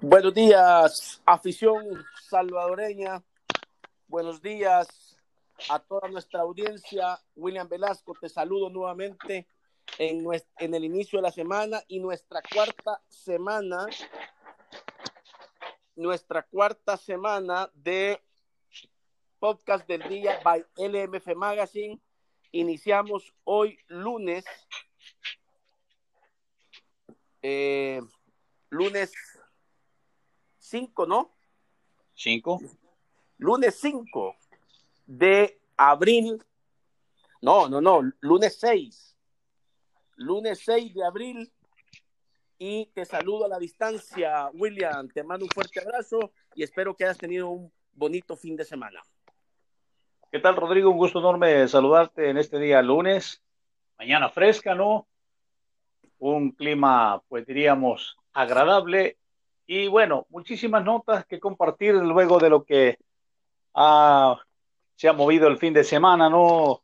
Buenos días, afición salvadoreña. Buenos días a toda nuestra audiencia. William Velasco, te saludo nuevamente en, en el inicio de la semana y nuestra cuarta semana, nuestra cuarta semana de podcast del día by LMF Magazine. Iniciamos hoy lunes, eh, lunes 5, ¿no? 5. Lunes 5 de abril. No, no, no, lunes 6. Lunes 6 de abril. Y te saludo a la distancia, William. Te mando un fuerte abrazo y espero que hayas tenido un bonito fin de semana. ¿Qué tal, Rodrigo? Un gusto enorme saludarte en este día lunes. Mañana fresca, ¿no? Un clima, pues diríamos, agradable y bueno, muchísimas notas que compartir luego de lo que se ha movido el fin de semana, ¿no?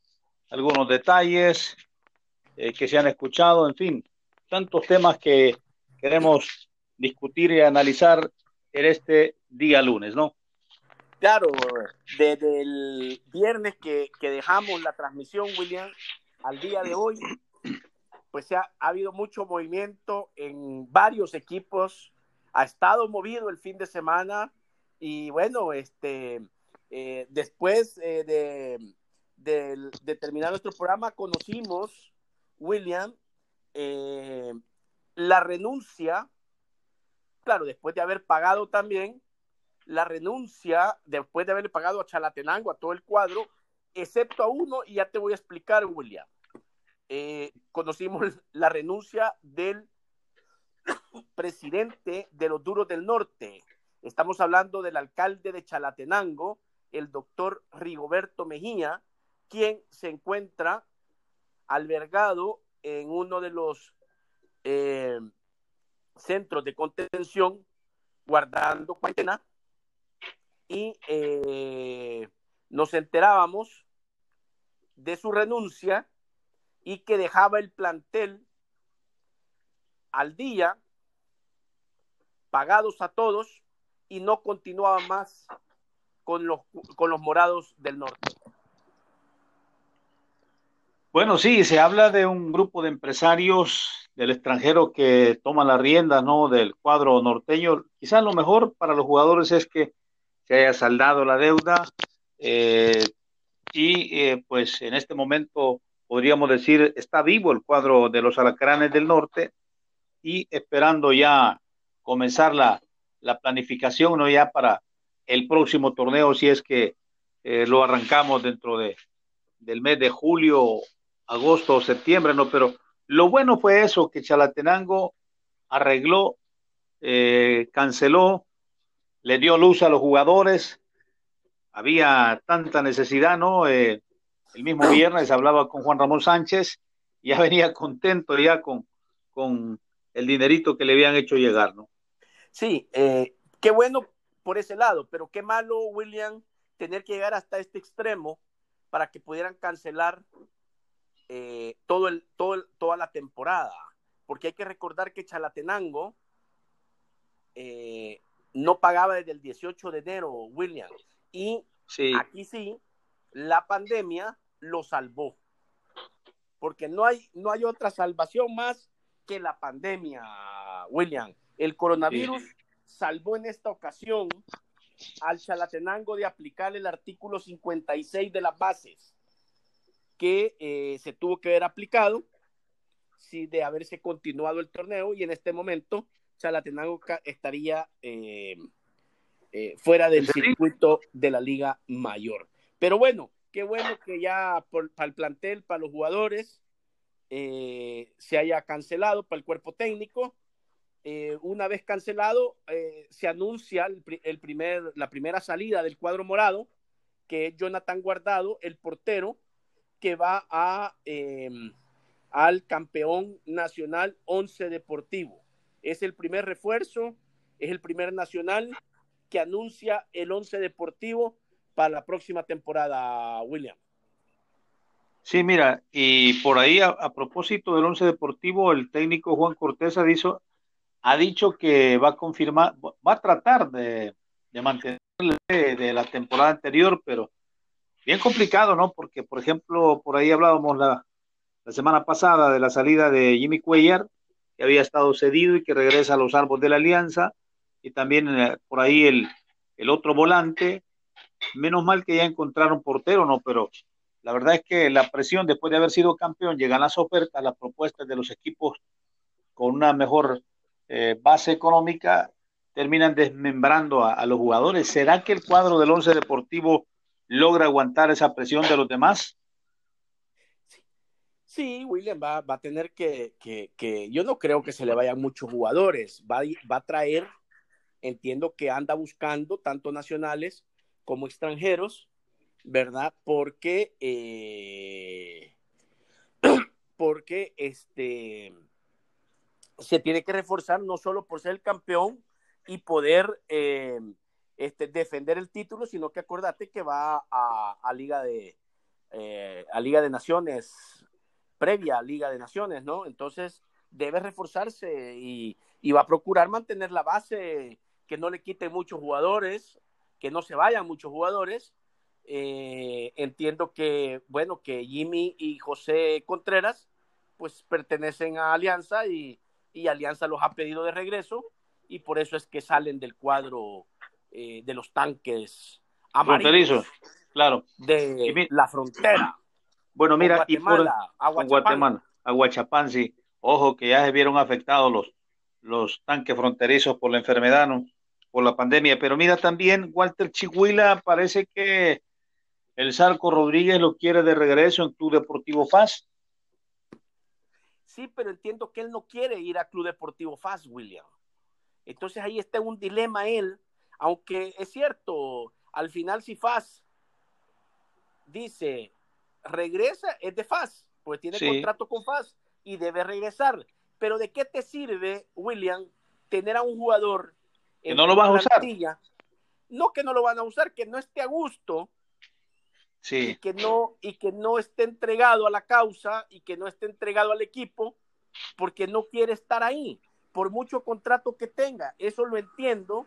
Algunos detalles eh, que se han escuchado, en fin, tantos temas que queremos discutir y analizar en este día lunes, ¿no? Claro, desde el viernes que, que dejamos la transmisión, William, al día de hoy, pues ha, ha habido mucho movimiento en varios equipos ha estado movido el fin de semana y bueno, este, eh, después eh, de, terminar nuestro programa conocimos, William, eh, la renuncia, claro, después de haber pagado también, la renuncia, después de haberle pagado a Chalatenango, a todo el cuadro, excepto a uno, y ya te voy a explicar, William. conocimos la renuncia del presidente de los Duros del Norte. Estamos hablando del alcalde de Chalatenango, el doctor Rigoberto Mejía, quien se encuentra albergado en uno de los eh, centros de contención guardando cuarentena y eh, nos enterábamos de su renuncia y que dejaba el plantel al día, pagados a todos, y no continuaba más con los, con los morados del norte. Bueno, sí, se habla de un grupo de empresarios del extranjero que toman la rienda, ¿no? Del cuadro norteño. Quizás lo mejor para los jugadores es que se haya saldado la deuda eh, y eh, pues en este momento podríamos decir está vivo el cuadro de los alacranes del norte y esperando ya comenzar la, planificación, ¿no? Ya para el próximo torneo, si es que eh, lo arrancamos dentro de, del mes de julio, agosto o septiembre, ¿no? Pero lo bueno fue eso, que Chalatenango arregló, eh, canceló, le dio luz a los jugadores, había tanta necesidad, ¿no? Eh, el mismo viernes hablaba con Juan Ramón Sánchez, ya venía contento ya con, con el dinerito que le habían hecho llegar, ¿no? Sí, eh, qué bueno por ese lado, pero qué malo, William, tener que llegar hasta este extremo para que pudieran cancelar eh, todo el, todo toda la temporada. Porque hay que recordar que Chalatenango eh, no pagaba desde el 18 de enero, William. Y aquí sí, la pandemia lo salvó. Porque no hay, no hay otra salvación más que la pandemia, William. El coronavirus salvó en esta ocasión al Chalatenango de aplicar el artículo 56 de las bases que eh, se tuvo que haber aplicado si de haberse continuado el torneo y en este momento Chalatenango estaría eh, eh, fuera del circuito de la Liga Mayor. Pero bueno, qué bueno que ya para el plantel, para los jugadores, se haya cancelado para el cuerpo técnico. Eh, una vez cancelado, eh, se anuncia el, primer, la primera salida del cuadro morado, que es Jonathan Guardado, el portero, que va em, al campeón nacional 11 Deportivo. Es el primer refuerzo, es el primer nacional que anuncia el 11 Deportivo para la próxima temporada, William. Sí, mira, y por ahí a, propósito del once deportivo, el técnico Juan Cortés ha dicho que va a confirmar, va a tratar de, de mantener de la temporada anterior, pero bien complicado, ¿no? Porque, por ejemplo, por ahí hablábamos la, semana pasada de la salida de Jimmy Cuellar, que había estado cedido y que regresa a los árboles de la Alianza, y también eh, por ahí el otro volante. Menos mal que ya encontraron portero, ¿no? Pero la verdad es que la presión después de haber sido campeón, llegan las ofertas, las propuestas de los equipos con una mejor eh, base económica, terminan desmembrando a, los jugadores. ¿Será que el cuadro del Once Deportivo logra aguantar esa presión de los demás? Sí, William va, va a tener que, que, que, yo no creo que se le vayan muchos jugadores, va, va a traer, entiendo que anda buscando tanto nacionales como extranjeros, ¿verdad? Porque, eh, porque este, se tiene que reforzar no solo por ser el campeón y poder eh, este, defender el título, sino que acordate que va a, a Liga de eh, a Liga de Naciones, previa a Liga de Naciones, ¿no? Entonces debe reforzarse y, y va a procurar mantener la base, que no le quiten muchos jugadores, que no se vayan muchos jugadores. Eh, entiendo que, bueno, que Jimmy y José Contreras, pues pertenecen a Alianza y, y Alianza los ha pedido de regreso y por eso es que salen del cuadro eh, de los tanques amarillos claro. de la frontera. Bueno, mira, y por. Guatemala, Aguachapán, sí. Ojo que ya se vieron afectados los, los tanques fronterizos por la enfermedad, ¿no? por la pandemia. Pero mira también, Walter Chihuila, parece que el Sarco Rodríguez lo quiere de regreso en Club Deportivo FAS. Sí, pero entiendo que él no quiere ir a Club Deportivo FAS, William. Entonces ahí está un dilema él, aunque es cierto, al final si FAS dice regresa, es de FAS, pues tiene sí. contrato con FAS y debe regresar. Pero ¿de qué te sirve, William, tener a un jugador que no lo vas a usar? No que no lo van a usar, que no esté a gusto. Sí. Y que no y que no esté entregado a la causa y que no esté entregado al equipo porque no quiere estar ahí por mucho contrato que tenga. Eso lo entiendo,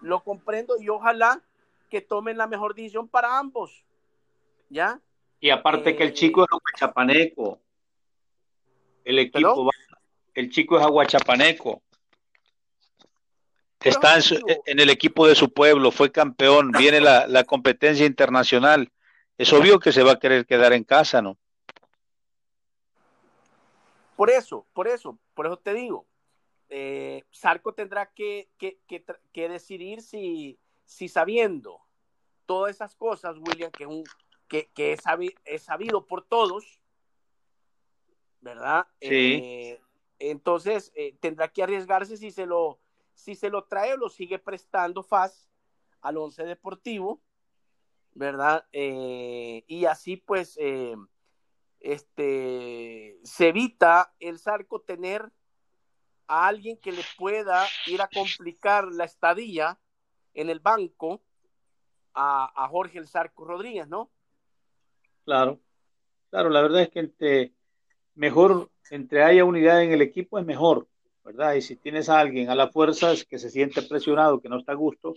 lo comprendo y ojalá que tomen la mejor decisión para ambos. ¿Ya? Y aparte eh, que el chico es aguachapaneco. El equipo va, el chico es aguachapaneco. Está en, su, en, el equipo de su pueblo, fue campeón, viene la, la, competencia internacional. Es obvio que se va a querer quedar en casa, ¿no? Por eso, por eso, por eso te digo, eh, Sarco tendrá que, que, que, que, decidir si, si sabiendo todas esas cosas, William, que, un, que, que es, sabido, es, sabido, por todos, ¿verdad? Sí. Eh, entonces eh, tendrá que arriesgarse si se lo si se lo trae o lo sigue prestando FAS al once deportivo, ¿verdad? Eh, y así pues este se evita el Sarco tener a alguien que le pueda ir a complicar la estadía en el banco a, a Jorge El Zarco Rodríguez, ¿no? Claro, claro, la verdad es que entre mejor, entre haya unidad en el equipo es mejor, ¿verdad? Y si tienes a alguien a la fuerza que se siente presionado, que no está a gusto,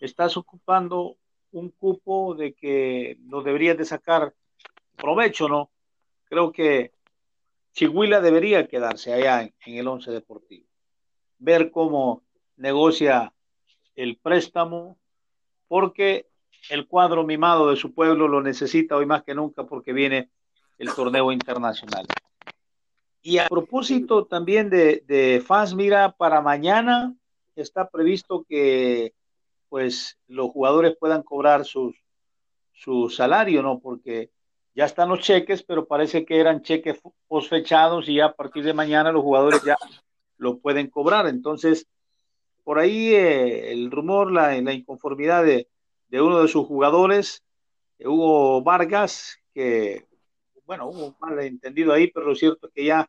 estás ocupando un cupo de que lo deberías de sacar provecho, ¿no? Creo que Chihuila debería quedarse allá en, el once deportivo, ver cómo negocia el préstamo, porque el cuadro mimado de su pueblo lo necesita hoy más que nunca porque viene el torneo internacional. Y a propósito también de, de fans, mira, para mañana está previsto que pues los jugadores puedan cobrar sus, su salario, ¿no? Porque ya están los cheques, pero parece que eran cheques posfechados y ya a partir de mañana los jugadores ya lo pueden cobrar. Entonces, por ahí eh, el rumor, la, la inconformidad de, de, uno de sus jugadores, eh, Hugo Vargas, que, bueno, hubo un malentendido ahí, pero lo cierto es que ya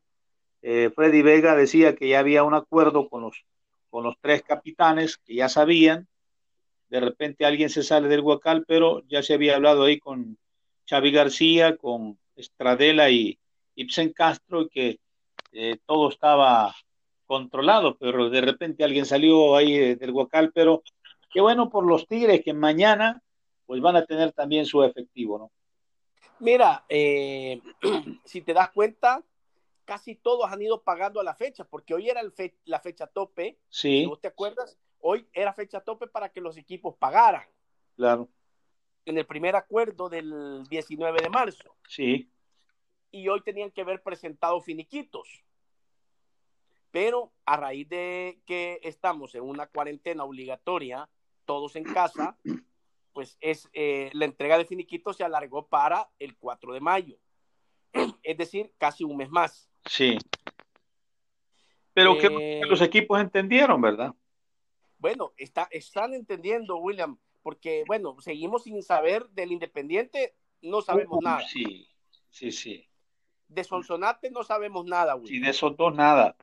eh, Freddy Vega decía que ya había un acuerdo con los, con los tres capitanes, que ya sabían, de repente alguien se sale del Huacal, pero ya se había hablado ahí con Xavi García, con Estradela y Ibsen Castro, que eh, todo estaba controlado, pero de repente alguien salió ahí del Huacal, pero qué bueno por los Tigres que mañana pues van a tener también su efectivo, ¿no? Mira, eh, si te das cuenta, casi todos han ido pagando a la fecha, porque hoy era la fecha tope. Sí. ¿No te acuerdas? Hoy era fecha tope para que los equipos pagaran. Claro. En el primer acuerdo del 19 de marzo. Sí. Y hoy tenían que haber presentado finiquitos. Pero a raíz de que estamos en una cuarentena obligatoria, todos en casa, pues es eh, la entrega de finiquitos se alargó para el 4 de mayo. Es decir, casi un mes más. Sí. Pero que eh, los equipos entendieron, ¿verdad? Bueno, está, están entendiendo, William, porque, bueno, seguimos sin saber del Independiente, no sabemos nada. Sí, sí, sí. De Sonsonate no sabemos nada, William. Sí, de esos dos nada.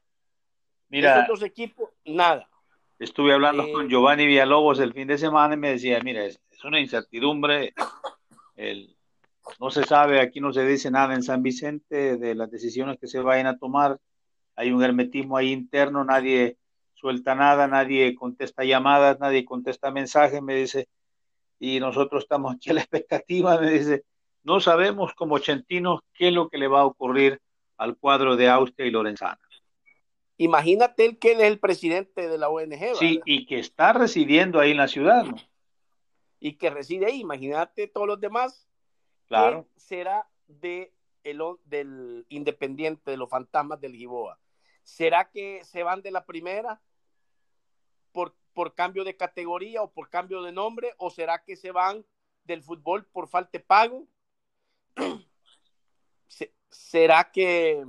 Mira. De esos dos equipos, nada. Estuve hablando con eh, Giovanni Villalobos el fin de semana y me decía, mira, es, es una incertidumbre, el, no se sabe, aquí no se dice nada en San Vicente de las decisiones que se vayan a tomar. Hay un hermetismo ahí interno, nadie suelta nada, nadie contesta llamadas, nadie contesta mensajes, me dice, y nosotros estamos aquí a la expectativa, me dice, no sabemos como chentinos qué es lo que le va a ocurrir al cuadro de Austria y Lorenzana. Imagínate él que él es el presidente de la ONG. Sí, y que está residiendo ahí en la ciudad. ¿no? Y que reside ahí, imagínate todos los demás Será de el, del Independiente, de los fantasmas del Giboa? ¿Será que se van de la primera por, por cambio de categoría o por cambio de nombre? ¿O será que se van del fútbol por falta de pago? ¿Será que,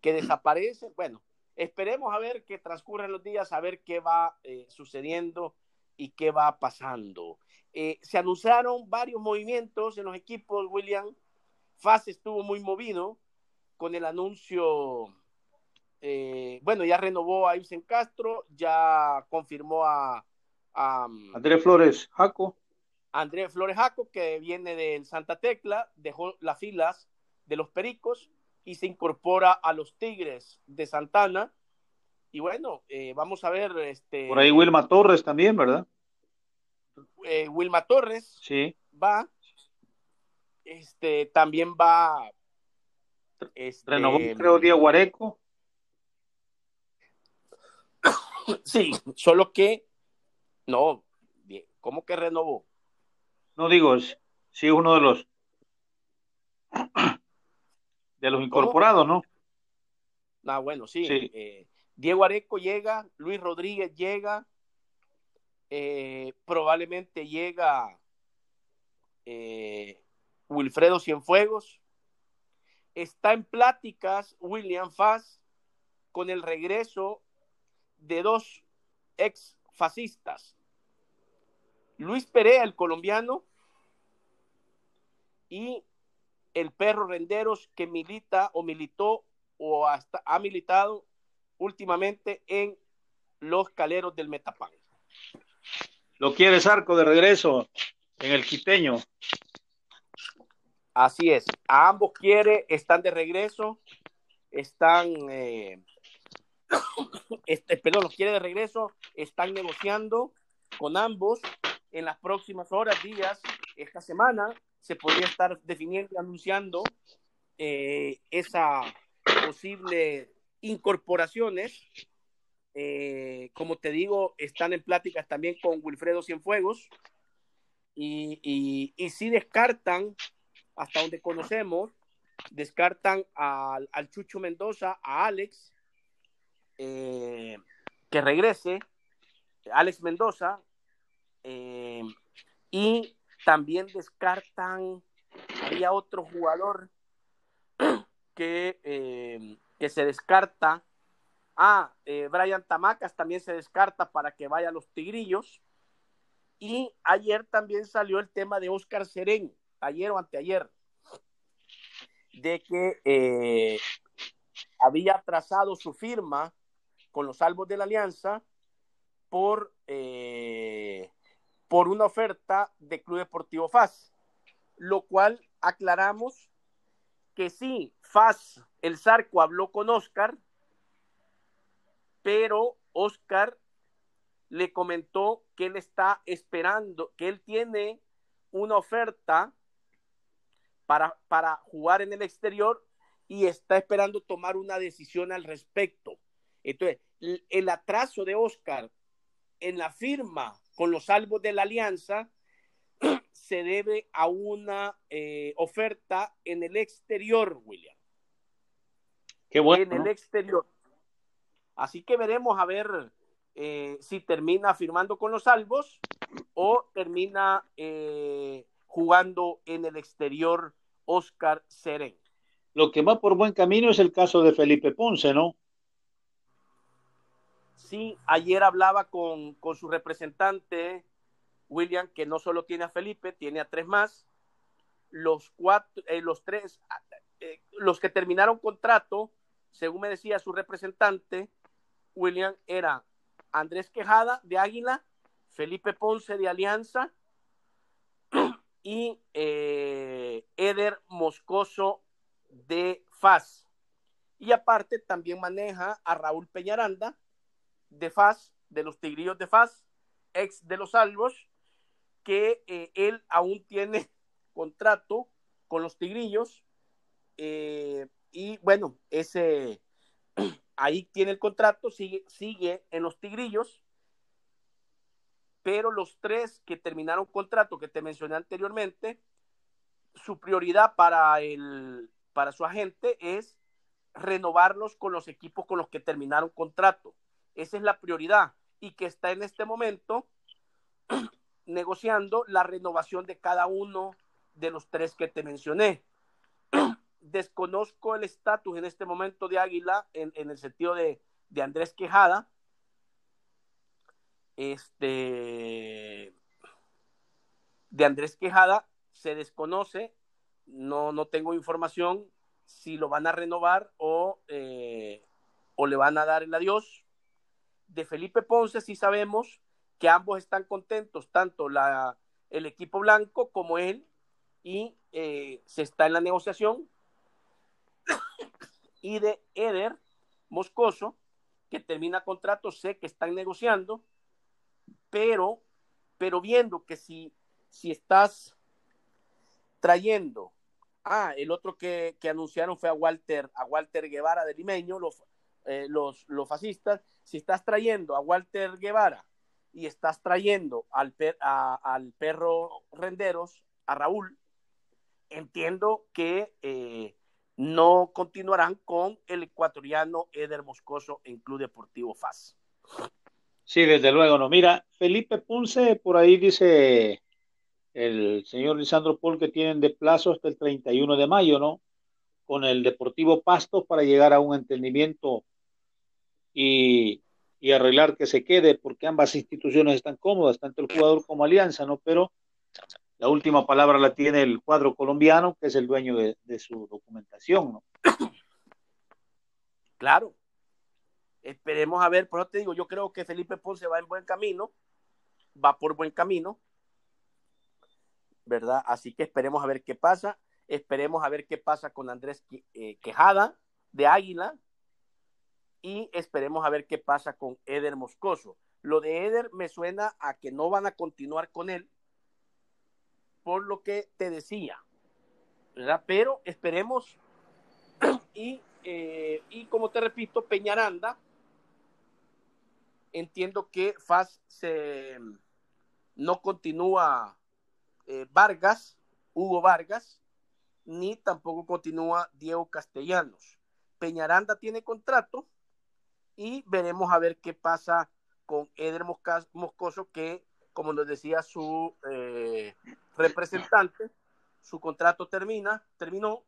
que desaparece? Bueno, esperemos a ver que transcurren los días, a ver qué va eh, sucediendo y qué va pasando. Eh, se anunciaron varios movimientos en los equipos, William. FAS estuvo muy movido con el anuncio, eh, bueno, ya renovó a Ibsen Castro, ya confirmó a, a um, Andrés Flores Jaco. Andrés Flores Jaco, que viene del Santa Tecla, dejó las filas de los Pericos y se incorpora a los Tigres de Santana. Y bueno, eh, vamos a ver. Este, Por ahí Wilma Torres también, ¿verdad? Eh, Wilma Torres sí. va, este, también va, este, renovó creo Diego Areco. Sí, solo que, no, ¿cómo que renovó? No digo, sí, uno de los de los incorporados, ¿no? Ah, bueno, sí. Eh, Diego Areco llega, Luis Rodríguez llega, eh, probablemente llega eh, Wilfredo Cienfuegos. Está en pláticas William Fass con el regreso de dos ex fascistas. Luis Perea, el colombiano, y el perro Renderos que milita o militó o hasta ha militado últimamente en los caleros del Metapán. Lo quiere Arco de regreso en el quiteño. Así es, a ambos quiere, están de regreso, están, eh, este, perdón, los quiere de regreso, están negociando con ambos en las próximas horas, días, esta semana, se podría estar definiendo y anunciando eh, esa posible incorporaciones eh, como te digo, están en pláticas también con Wilfredo Cienfuegos y, y, si descartan, hasta donde conocemos, descartan al, Chucho Mendoza, a Alex, eh, que regrese, Alex Mendoza, eh, y también descartan, había otro jugador que, que se descarta, Ah, eh, Brian Tamacas también se descarta para que vaya a los Tigrillos. Y ayer también salió el tema de Oscar Serén, ayer o anteayer, de que eh, había trazado su firma con los salvos de la alianza por, eh, por una oferta de Club Deportivo FAS, lo cual aclaramos que sí, FAS, el Zarco habló con Oscar, pero Oscar le comentó que él está esperando, que él tiene una oferta para, para jugar en el exterior y está esperando tomar una decisión al respecto. Entonces, el atraso de Oscar en la firma con los salvos de la alianza se debe a una eh, oferta en el exterior, William. Qué bueno. En el exterior. Así que veremos a ver eh, si termina firmando con los salvos o termina eh, jugando en el exterior Oscar Seren. Lo que va por buen camino es el caso de Felipe Ponce, ¿no? Sí, ayer hablaba con, su representante, William, que no solo tiene a Felipe, tiene a tres más. Los cuatro, eh, los tres, los que terminaron contrato, según me decía su representante, William, era Andrés Quejada de Águila, Felipe Ponce de Alianza y eh, Eder Moscoso de FAS. Y aparte también maneja a Raúl Peñaranda, de FAS, de los Tigrillos de FAS, ex de los Salvos, que eh, él aún tiene contrato con los Tigrillos. Eh, y bueno, ese ahí tiene el contrato, sigue, sigue en los Tigrillos. Pero los tres que terminaron contrato que te mencioné anteriormente, su prioridad para, el, para su agente es renovarlos con los equipos con los que terminaron contrato. Esa es la prioridad y que está en este momento negociando la renovación de cada uno de los tres que te mencioné. Desconozco el estatus en este momento de Águila en, el sentido de, Andrés Quejada. Este de Andrés Quejada se desconoce, no, no tengo información si lo van a renovar o, eh, o le van a dar el adiós de Felipe Ponce sí sabemos que ambos están contentos, tanto la, el equipo blanco como él, y eh, se está en la negociación. Y de Eder Moscoso, que termina contrato, sé que están negociando, pero, pero viendo que si, si estás trayendo, ah, el otro que, que anunciaron fue a Walter, a Walter Guevara de Limeño, los, eh, los, los fascistas, si estás trayendo a Walter Guevara y estás trayendo al, al perro Renderos, a Raúl, entiendo que eh, no continuarán con el ecuatoriano Eder Moscoso en Club Deportivo FAS. Sí, desde luego, no. Mira, Felipe Ponce, por ahí dice el señor Lisandro Paul que tienen de plazo hasta el 31 de mayo, ¿no? Con el Deportivo Pasto para llegar a un entendimiento y, arreglar que se quede, porque ambas instituciones están cómodas, tanto el jugador como Alianza, ¿no? Pero la última palabra la tiene el cuadro colombiano, que es el dueño de, su documentación, ¿no? Claro. Esperemos a ver, por eso te digo, yo creo que Felipe Ponce va en buen camino, va por buen camino, ¿verdad? Así que esperemos a ver qué pasa. Esperemos a ver qué pasa con Andrés eh, Quejada de Águila, y esperemos a ver qué pasa con Eder Moscoso. Lo de Eder me suena a que no van a continuar con él, por lo que te decía, ¿verdad? Pero esperemos y, eh, y como te repito, Peñaranda, entiendo que FAS se, no continúa eh, Vargas, Hugo Vargas, ni tampoco continúa Diego Castellanos. Peñaranda tiene contrato y veremos a ver qué pasa con Eder Moscoso, que, como nos decía su eh, representante, su contrato termina, terminó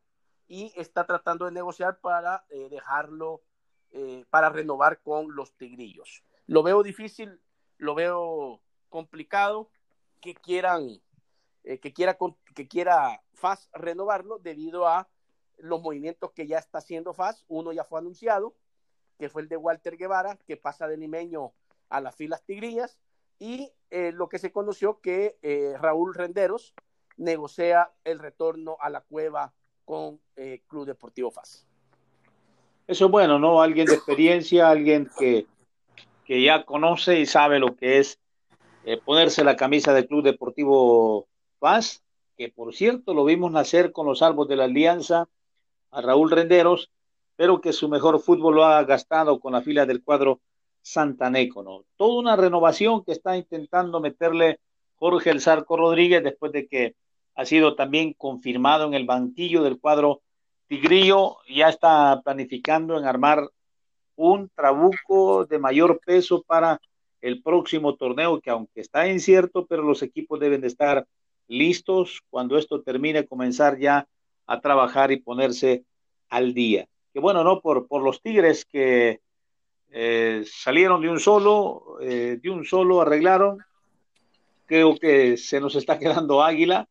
y está tratando de negociar para eh, dejarlo, eh, para renovar con los Tigrillos. Lo veo difícil, lo veo complicado que quieran, que quiera, que quiera FAS renovarlo debido a los movimientos que ya está haciendo FAS. Uno ya fue anunciado, que fue el de Walter Guevara, que pasa de limeño a las filas tigrillas, y eh, lo que se conoció que eh, Raúl Renderos negocia el retorno a la cueva con eh, Club Deportivo FAS. Eso es bueno, ¿no? Alguien de experiencia, alguien que que ya conoce y sabe lo que es eh, ponerse la camisa del Club Deportivo Paz, que por cierto lo vimos nacer con los salvos de la Alianza, a Raúl Renderos, pero que su mejor fútbol lo ha gastado con la fila del cuadro Santaneco, ¿no? Toda una renovación que está intentando meterle Jorge El Zarco Rodríguez después de que ha sido también confirmado en el banquillo del cuadro Tigrillo, ya está planificando en armar un trabuco de mayor peso para el próximo torneo, que aunque está incierto, pero los equipos deben de estar listos cuando esto termine, comenzar ya a trabajar y ponerse al día. Que bueno, ¿no? Por, por los Tigres que eh, salieron de un solo, eh, de un solo arreglaron. Creo que se nos está quedando Águila,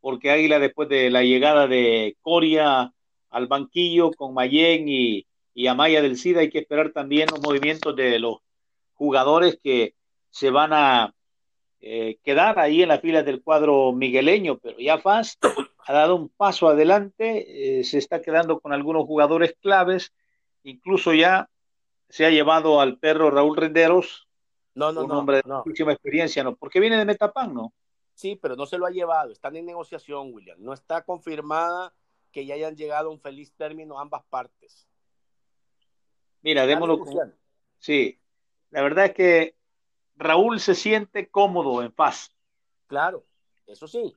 porque Águila después de la llegada de Coria al banquillo con Mayen y, y Amaya del SIDA, hay que esperar también los movimientos de los jugadores que se van a eh, quedar ahí en la fila del cuadro migueleño, pero ya Faz ha dado un paso adelante, se está quedando con algunos jugadores claves, incluso ya se ha llevado al perro Raúl Renderos, no, no, un no, hombre de no. muchísima experiencia, ¿no? Porque viene de Metapan, ¿no? Sí, pero no se lo ha llevado, están en negociación, William. No está confirmada que ya hayan llegado a un feliz término ambas partes. Mira, démoslo con... Sí, la verdad es que Raúl se siente cómodo en paz. Claro, eso sí.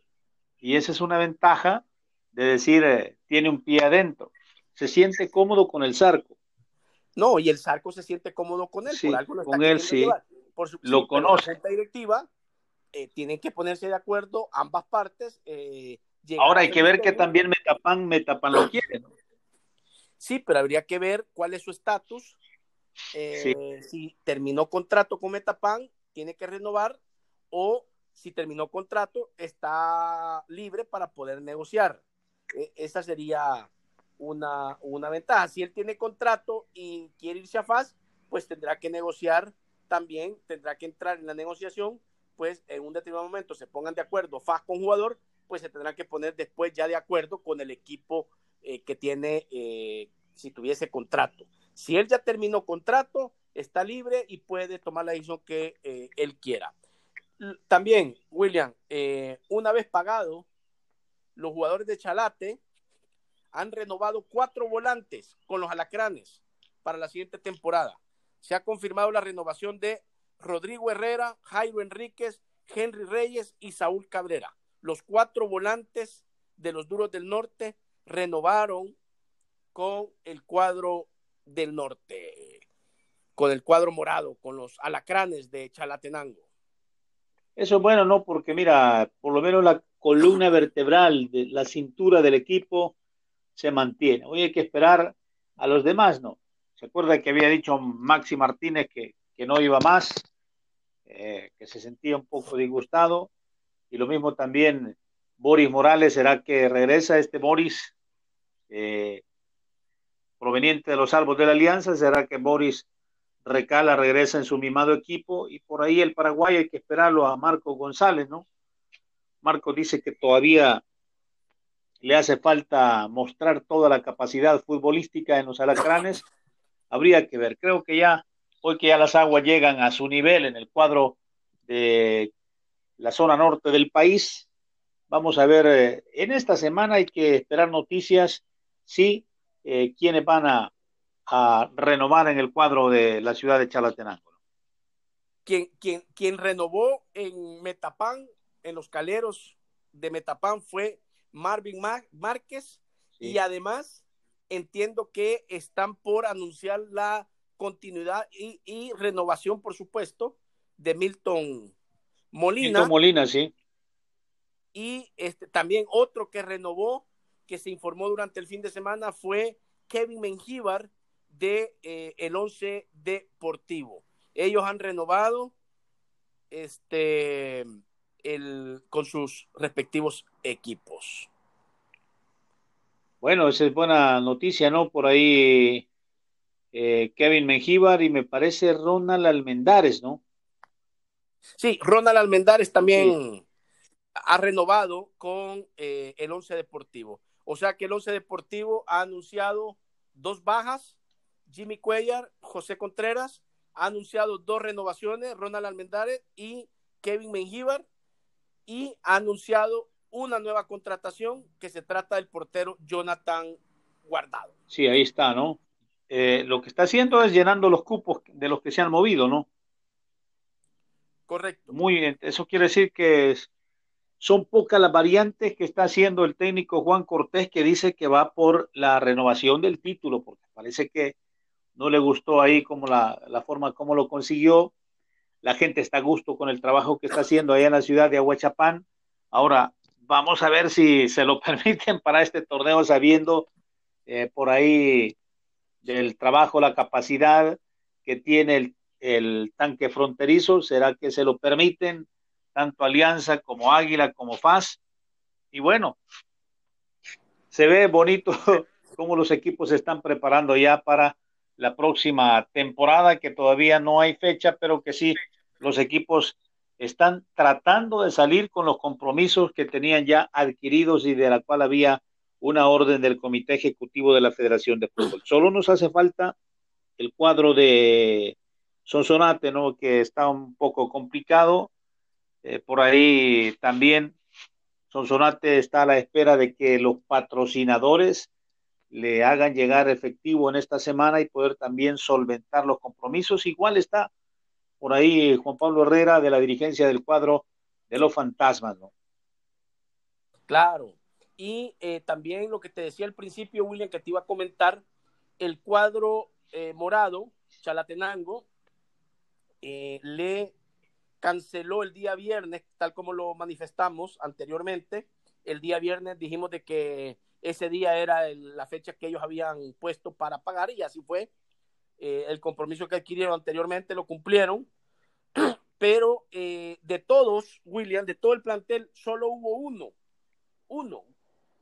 Y esa es una ventaja de decir, eh, tiene un pie adentro. Se siente cómodo con el Zarco. No, y el Zarco se siente cómodo con él, Sí, por algo lo está con él sí. llevar. Por su, Lo sí, conoce. La directiva eh, tienen que ponerse de acuerdo ambas partes. eh, Ahora hay que ver que también Metapan, Metapan lo quiere, ¿no? Sí, pero habría que ver cuál es su estatus. eh, Si terminó contrato con Metapan, tiene que renovar, o si terminó contrato, está libre para poder negociar. Eh, esa sería una, una ventaja. Si él tiene contrato y quiere irse a FAS, pues tendrá que negociar también, tendrá que entrar en la negociación, pues en un determinado momento se pongan de acuerdo FAS con jugador, pues se tendrá que poner después ya de acuerdo con el equipo eh, que tiene, eh, si tuviese contrato. Si él ya terminó contrato, está libre y puede tomar la decisión que eh, él quiera. También, William, una vez pagado, los jugadores de Chalate han renovado cuatro volantes con los alacranes para la siguiente temporada. Se ha confirmado la renovación de Rodrigo Herrera, Jairo Enríquez, Henry Reyes y Saúl Cabrera. Los cuatro volantes de los Duros del Norte renovaron con el cuadro del norte, con el cuadro morado, con los alacranes de Chalatenango. Eso es bueno, ¿no? Porque mira, por lo menos la columna vertebral de la cintura del equipo se mantiene. Hoy hay que esperar a los demás, ¿no? ¿Se acuerda que había dicho Maxi Martínez que, que no iba más, eh, que se sentía un poco disgustado? Y lo mismo también Boris Morales, ¿será que regresa este Boris eh, proveniente de los salvos de la Alianza? ¿Será que Boris recala, regresa en su mimado equipo? Y por ahí el Paraguay hay que esperarlo a Marco González, ¿no? Marco dice que todavía le hace falta mostrar toda la capacidad futbolística en los alacranes. Habría que ver. Creo que ya, hoy que ya las aguas llegan a su nivel en el cuadro de la zona norte del país, vamos a ver, eh, en esta semana hay que esperar noticias, sí, eh, quiénes van a, renovar en el cuadro de la ciudad de Chalatenango. Quien renovó en Metapán, en los caleros de Metapán, fue Marvin Márquez sí. y además entiendo que están por anunciar la continuidad y, y renovación, por supuesto, de Milton Molina. Milton Molina, sí. Y este, también otro que renovó, que se informó durante el fin de semana, fue Kevin Mengíbar de eh, el Once Deportivo. Ellos han renovado este, el, con sus respectivos equipos. Bueno, esa es buena noticia, ¿no? Por ahí eh, Kevin Mengíbar y me parece Ronald Almendares, ¿no? Sí, Ronald Almendares también sí. ha renovado con eh, el Once Deportivo. O sea que el Once Deportivo ha anunciado dos bajas, Jimmy Cuellar, José Contreras, ha anunciado dos renovaciones, Ronald Almendares y Kevin Mengíbar, y ha anunciado una nueva contratación que se trata del portero Jonathan Guardado. Sí, ahí está, ¿no? Eh, lo que está haciendo es llenando los cupos de los que se han movido, ¿no? Correcto. Muy bien, eso quiere decir que son pocas las variantes que está haciendo el técnico Juan Cortés que dice que va por la renovación del título, porque parece que no le gustó ahí como la, la forma como lo consiguió. La gente está a gusto con el trabajo que está haciendo allá en la ciudad de Aguachapán. Ahora, vamos a ver si se lo permiten para este torneo, sabiendo eh, por ahí del trabajo, la capacidad que tiene el, el, tanque fronterizo, será que se lo permiten tanto Alianza como Águila como FAS. Y bueno, se ve bonito cómo los equipos se están preparando ya para la próxima temporada, que todavía no hay fecha, pero que sí, los equipos están tratando de salir con los compromisos que tenían ya adquiridos y de la cual había una orden del Comité Ejecutivo de la Federación de Fútbol. Solo nos hace falta el cuadro de Sonsonate, ¿no? Que está un poco complicado. Eh, por ahí también Sonsonate está a la espera de que los patrocinadores le hagan llegar efectivo en esta semana y poder también solventar los compromisos. Igual está por ahí Juan Pablo Herrera de la dirigencia del cuadro de los fantasmas, ¿no? Claro. Y eh, también lo que te decía al principio, William, que te iba a comentar, el cuadro eh, morado, Chalatenango, eh, le canceló el día viernes, tal como lo manifestamos anteriormente. El día viernes dijimos de que ese día era la fecha que ellos habían puesto para pagar y así fue. Eh, el compromiso que adquirieron anteriormente lo cumplieron, pero eh, de todos, William, de todo el plantel, solo hubo uno, uno,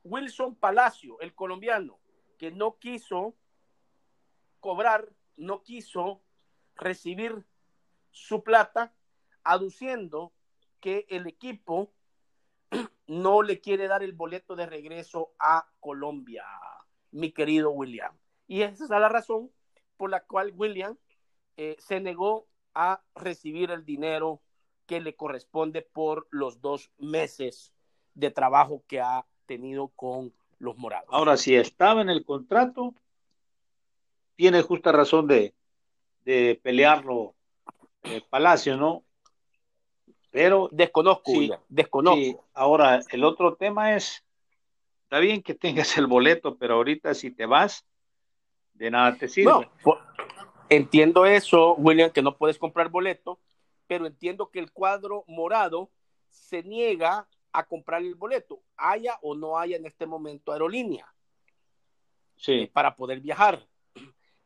Wilson Palacio, el colombiano, que no quiso cobrar, no quiso recibir su plata, aduciendo que el equipo no le quiere dar el boleto de regreso a Colombia, mi querido William. Y esa es la razón por la cual William eh, se negó a recibir el dinero que le corresponde por los dos meses de trabajo que ha tenido con los morados. Ahora, si estaba en el contrato, tiene justa razón de, de pelearlo eh, Palacio, ¿no? Pero desconozco, sí, desconozco. Sí. Ahora, el otro tema es, está bien que tengas el boleto, pero ahorita si te vas, de nada te sirve. No, por, entiendo eso, William, que no puedes comprar boleto, pero entiendo que el cuadro morado se niega a comprar el boleto, haya o no haya en este momento aerolínea sí. eh, para poder viajar.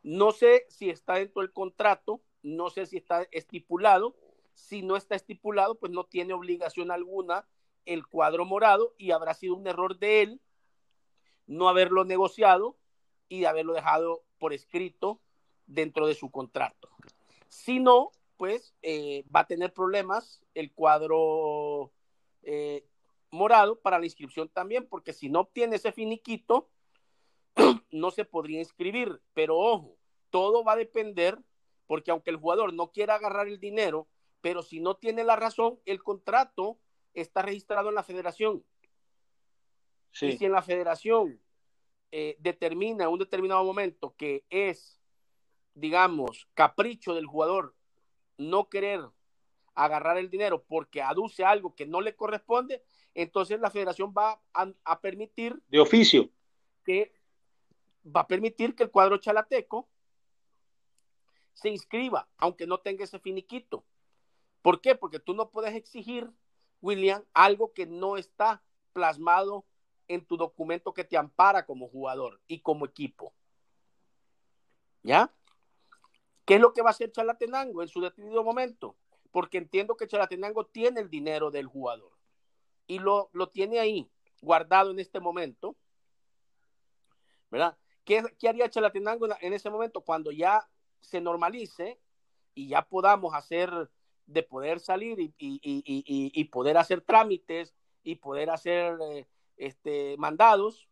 No sé si está dentro del contrato, no sé si está estipulado. Si no está estipulado, pues no tiene obligación alguna el cuadro morado y habrá sido un error de él no haberlo negociado y de haberlo dejado por escrito dentro de su contrato. Si no, pues eh, va a tener problemas el cuadro eh, morado para la inscripción también, porque si no obtiene ese finiquito, no se podría inscribir. Pero ojo, todo va a depender, porque aunque el jugador no quiera agarrar el dinero, pero si no tiene la razón, el contrato está registrado en la federación. Sí. Y si en la federación eh, determina en un determinado momento que es, digamos, capricho del jugador no querer agarrar el dinero porque aduce algo que no le corresponde, entonces la federación va a, a permitir de oficio que va a permitir que el cuadro chalateco se inscriba, aunque no tenga ese finiquito. ¿Por qué? Porque tú no puedes exigir, William, algo que no está plasmado en tu documento que te ampara como jugador y como equipo. ¿Ya? ¿Qué es lo que va a hacer Chalatenango en su detenido momento? Porque entiendo que Chalatenango tiene el dinero del jugador y lo, lo tiene ahí, guardado en este momento. ¿Verdad? ¿Qué, qué haría Chalatenango en, en ese momento cuando ya se normalice y ya podamos hacer de poder salir y, y, y, y poder hacer trámites y poder hacer eh, este, mandados.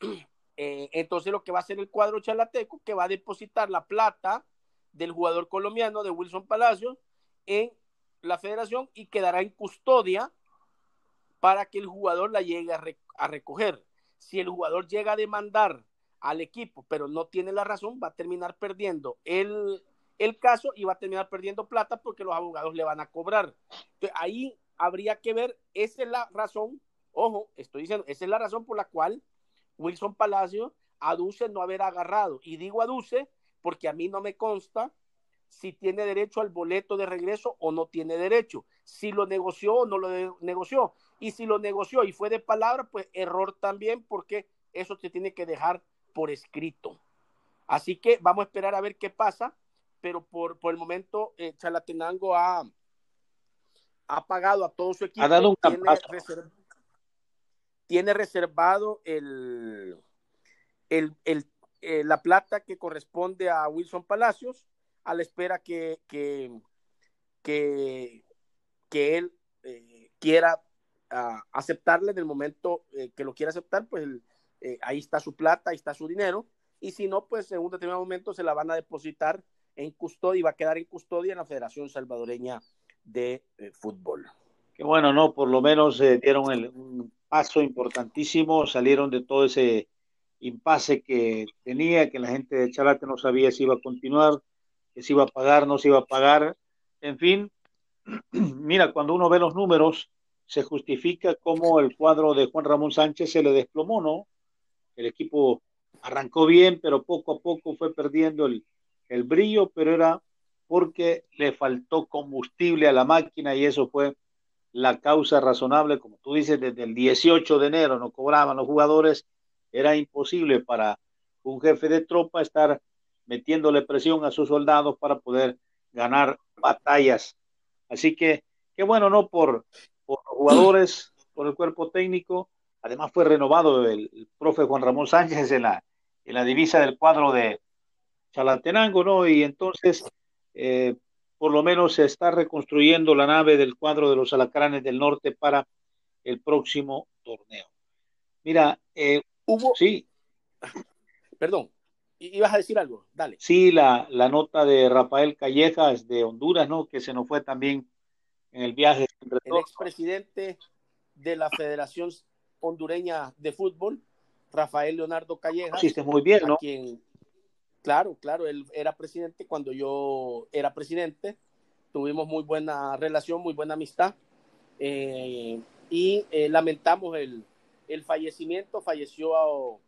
Eh, entonces lo que va a hacer el cuadro chalateco, que va a depositar la plata del jugador colombiano de Wilson Palacios en la federación y quedará en custodia para que el jugador la llegue a, recoger. Si el jugador llega a demandar al equipo, pero no tiene la razón, va a terminar perdiendo el, el caso y va a terminar perdiendo plata porque los abogados le van a cobrar. Entonces, ahí habría que ver, esa es la razón, ojo, estoy diciendo, esa es la razón por la cual Wilson Palacio aduce no haber agarrado. Y digo aduce porque a mí no me consta si tiene derecho al boleto de regreso o no tiene derecho, si lo negoció o no lo negoció. Y si lo negoció y fue de palabra, pues error también porque eso se tiene que dejar por escrito. Así que vamos a esperar a ver qué pasa, pero por, por el momento eh, Chalatenango ha, ha pagado a todo su equipo. Ha dado un tiene, tiene reservado el, el, eh, la plata que corresponde a Wilson Palacios a la espera que, que, que, él eh, quiera uh, aceptarle. En el momento eh, que lo quiera aceptar, pues ahí está su plata, ahí está su dinero, y si no, pues en un determinado momento se la van a depositar en custodia y va a quedar en custodia en la Federación Salvadoreña de Fútbol. Qué bueno, ¿no? Por lo menos dieron el, un paso importantísimo, salieron de todo ese impasse que tenía, que la gente de Chalate no sabía si iba a continuar, que si iba a pagar, no se iba a pagar, en fin, mira, cuando uno ve los números, se justifica cómo el cuadro de Juan Ramón Sánchez se le desplomó, ¿no? El equipo arrancó bien, pero poco a poco fue perdiendo el, el brillo, pero era porque le faltó combustible a la máquina y eso fue la causa razonable, como tú dices, desde el 18 de enero no cobraban los jugadores, era imposible para un jefe de tropa estar metiéndole presión a sus soldados para poder ganar batallas. Así que, qué bueno, ¿no? Por, los jugadores, por el cuerpo técnico. Además fue renovado el, profe Juan Ramón Sánchez en la, en la divisa del cuadro de Chalatenango, ¿no? Y entonces, eh, por lo menos se está reconstruyendo la nave del cuadro de los alacranes del norte para el próximo torneo. Mira, eh, hubo... Sí. Perdón, ibas a decir algo, dale. Sí, la, la nota de Rafael Callejas de Honduras, ¿no? Que se nos fue también en el viaje. El expresidente de la Federación Hondureña de Fútbol, Rafael Leonardo Callejas. Sí, muy bien, ¿no? Quien, claro, claro, él era presidente cuando yo era presidente. Tuvimos muy buena relación, muy buena amistad. Eh, y eh, lamentamos el, el fallecimiento. Falleció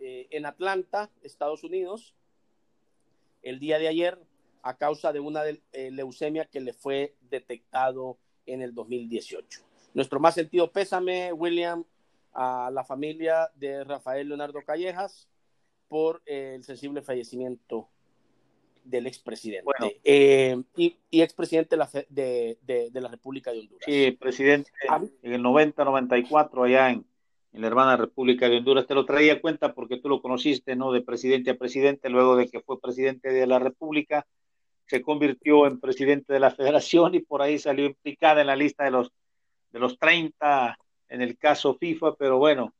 eh, en Atlanta, Estados Unidos, el día de ayer a causa de una leucemia que le fue detectado en el 2018. Nuestro más sentido pésame, William, a la familia de Rafael Leonardo Callejas por eh, el sensible fallecimiento del expresidente y, y, expresidente de la, de, de, la República de Honduras. Sí, presidente en el 90-94 allá en, en la hermana República de Honduras. Te lo traía a cuenta porque tú lo conociste, ¿no? De presidente a presidente, luego de que fue presidente de la República, se convirtió en presidente de la Federación y por ahí salió implicada en la lista de los, de los 30 en el caso FIFA, pero bueno,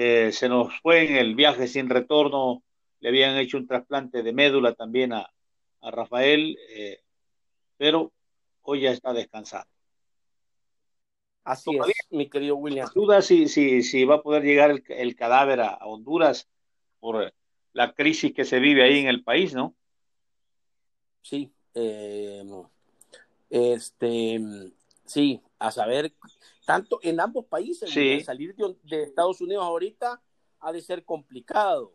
eh, se nos fue en el viaje sin retorno, le habían hecho un trasplante de médula también a, a Rafael, eh, pero hoy ya está descansando. Así es, mi querido William. Duda si, si, si va a poder llegar el, cadáver a, Honduras por la crisis que se vive ahí en el país, ¿no? Sí, eh, este, sí, a saber, tanto en ambos países, salir de, Estados Unidos ahorita ha de ser complicado.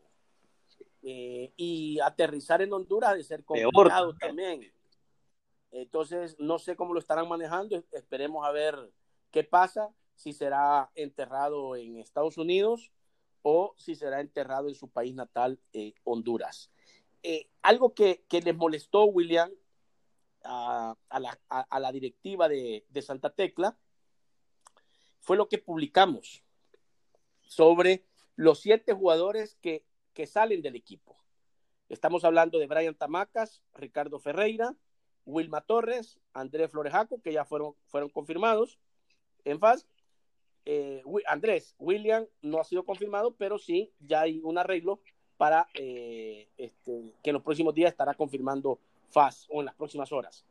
Eh, y aterrizar en Honduras ha de ser complicado también. Entonces, no sé cómo lo estarán manejando, esperemos a ver ¿Qué pasa si será enterrado en Estados Unidos o si será enterrado en su país natal, eh, Honduras? Eh, algo que, les molestó, William, a, la, directiva de, Santa Tecla fue lo que publicamos sobre los siete jugadores que, que salen del equipo. Estamos hablando de Brian Tamacas, Ricardo Ferreira, Wilma Torres, Andrés Florejaco, que ya fueron, fueron confirmados, en faz. Eh, Andrés, William no ha sido confirmado, pero sí, ya hay un arreglo para eh, este, que en los próximos días estará confirmando FAS o en las próximas horas.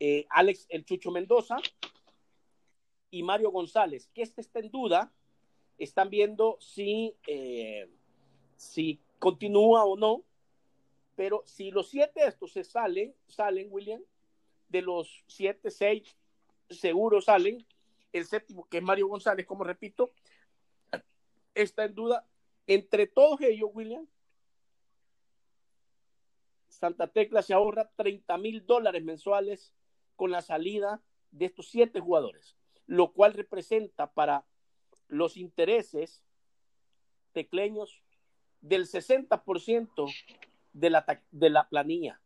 Eh, Alex El Chucho Mendoza y Mario González, que este está en duda, están viendo si, eh, si continúa o no, pero si los siete estos se salen, salen, William, de los siete, seis, seguro salen, el séptimo, que es Mario González, como repito, está en duda. Entre todos ellos, William, Santa Tecla se ahorra 30 mil dólares mensuales con la salida de estos siete jugadores, lo cual representa para los intereses tecleños del 60% de la, de la planilla.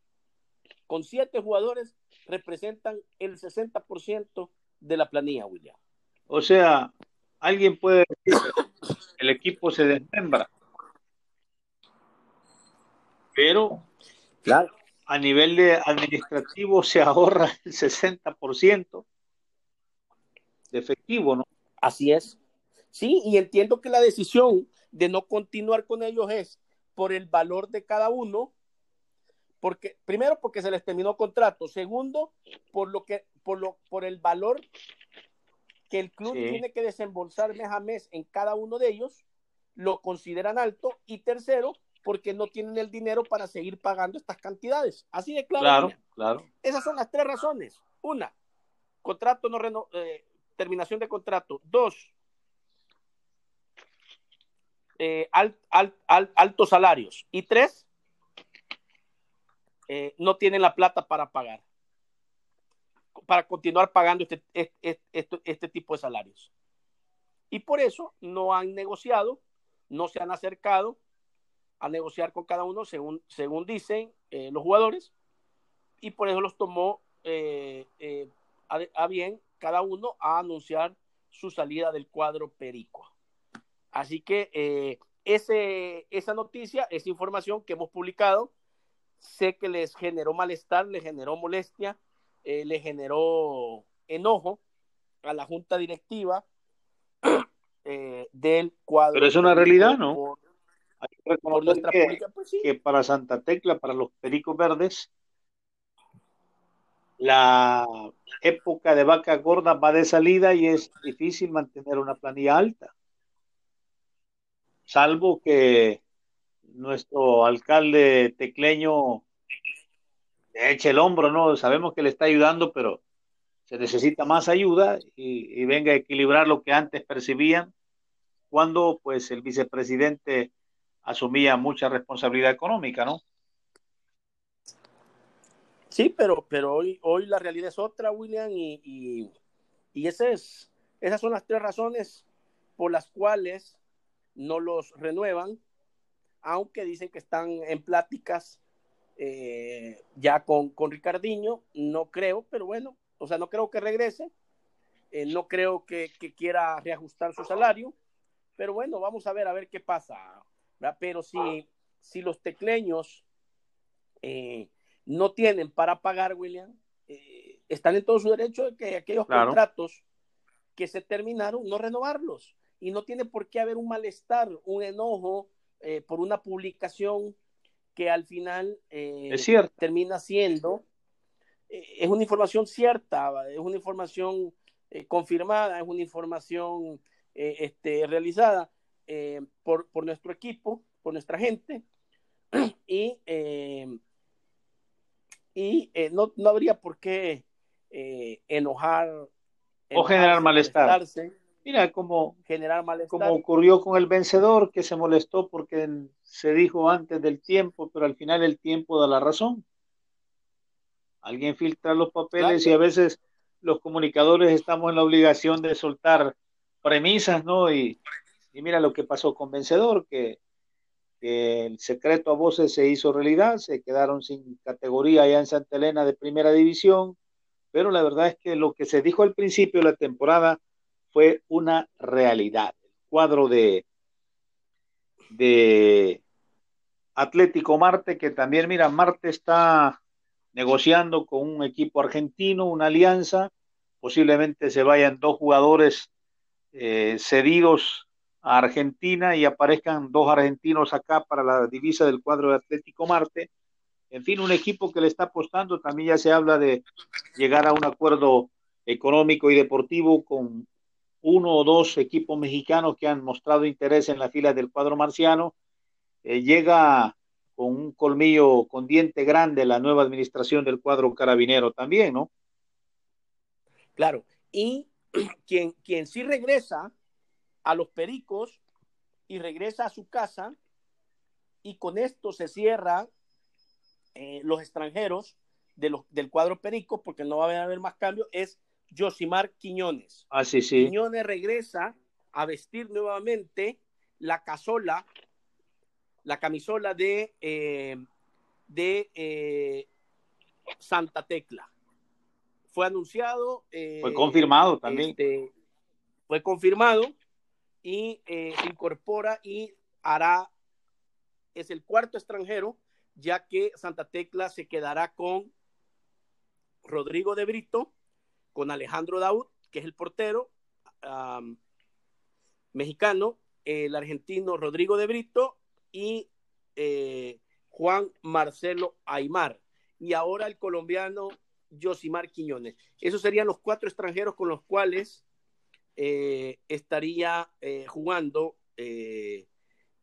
Con siete jugadores representan el 60% de la planilla, William. O sea, alguien puede decir el equipo se desmembra, pero claro. a nivel de administrativo se ahorra el 60% de efectivo, ¿no? Así es. Sí, y entiendo que la decisión de no continuar con ellos es por el valor de cada uno, porque primero porque se les terminó contrato, segundo por lo que por lo por el valor que el club tiene que desembolsar mes a mes en cada uno de ellos, lo consideran alto y tercero porque no tienen el dinero para seguir pagando estas cantidades. Así de claro. Claro, claro. Esas son las tres razones. Una, contrato no reno, eh, terminación de contrato. Dos, eh, altos salarios. Y tres, eh, no tienen la plata para pagar, para continuar pagando este, este, este, tipo de salarios. Y por eso no han negociado, no se han acercado a negociar con cada uno según, según dicen eh, los jugadores, y por eso los tomó a, a, bien cada uno a anunciar su salida del cuadro Perico. Así que eh, ese, esa noticia, esa información que hemos publicado, sé que les generó malestar, les generó molestia, eh, le generó enojo a la junta directiva eh, del cuadro. Pero es una realidad, ¿no? Por, nuestra que, pues que para Santa Tecla, para los Pericos Verdes, la época de vaca gorda va de salida y es difícil mantener una planilla alta salvo que nuestro alcalde tecleño eche el hombro, ¿no? Sabemos que le está ayudando, pero se necesita más ayuda y, venga a equilibrar lo que antes percibían cuando pues el vicepresidente asumía mucha responsabilidad económica, ¿no? Sí, pero, pero hoy, hoy la realidad es otra, William, y, y, esas son las tres razones por las cuales no los renuevan, aunque dicen que están en pláticas eh, ya con, con Ricardiño, no creo, pero bueno, o sea, no creo que regrese, eh, no creo que, quiera reajustar su salario, pero bueno, vamos a ver, a ver qué pasa. Pero si, si los tecleños eh, no tienen para pagar, William, están en todo su derecho de que aquellos contratos que se terminaron, no renovarlos. Y no tiene por qué haber un malestar, un enojo eh, por una publicación que al final eh, termina siendo, eh, es una información cierta, es una información confirmada, es una información este, realizada por, por, nuestro equipo, por nuestra gente, y, y no, no, habría por qué enojar. O generar malestar. Mira, como, como ocurrió con el vencedor, que se molestó porque se dijo antes del tiempo, pero al final el tiempo da la razón. Alguien filtra los papeles y a veces los comunicadores estamos en la obligación de soltar premisas, ¿no? Y, mira lo que pasó con vencedor, que, el secreto a voces se hizo realidad, se quedaron sin categoría allá en Santa Elena de primera división, pero la verdad es que lo que se dijo al principio de la temporada fue una realidad. El cuadro de, de Atlético Marte, que también, mira, Marte está negociando con un equipo argentino, una alianza, posiblemente se vayan dos jugadores eh, cedidos a Argentina y aparezcan dos argentinos acá para la divisa del cuadro de Atlético Marte. En fin, un equipo que le está apostando, también ya se habla de llegar a un acuerdo económico y deportivo con uno o dos equipos mexicanos que han mostrado interés en la fila del cuadro marciano. Eh, llega con un colmillo con diente grande la nueva administración del cuadro carabinero también, ¿no? Claro, y quien, quien sí regresa a los pericos y regresa a su casa, y con esto se cierra eh, los extranjeros de los, del cuadro pericos, porque no va a haber más cambios, es Josimar Quiñones. Ah, sí, sí. Quiñones regresa a vestir nuevamente la casola, la camisola de, eh, de eh, Santa Tecla. Fue anunciado. Fue confirmado también. Este, fue confirmado y se incorpora y hará, es el cuarto extranjero, ya que Santa Tecla se quedará con Rodrigo de Brito, con Alejandro Daud, que es el portero mexicano, el argentino Rodrigo de Brito y eh, Juan Marcelo Aymar. Y ahora el colombiano Josimar Quiñones. Esos serían los cuatro extranjeros con los cuales eh, estaría eh, jugando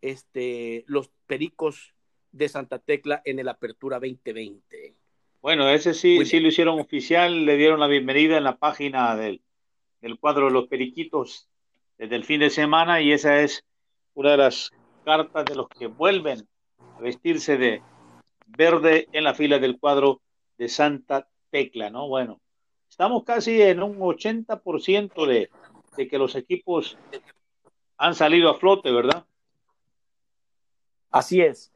este, los Pericos de Santa Tecla en el Apertura 2020. Bueno, ese sí, sí lo hicieron oficial, le dieron la bienvenida en la página del, del cuadro de los Periquitos desde el fin de semana y esa es una de las cartas de los que vuelven a vestirse de verde en la fila del cuadro de Santa Tecla, ¿no? Bueno, estamos casi en un 80% de, de que los equipos han salido a flote, ¿verdad? Así es.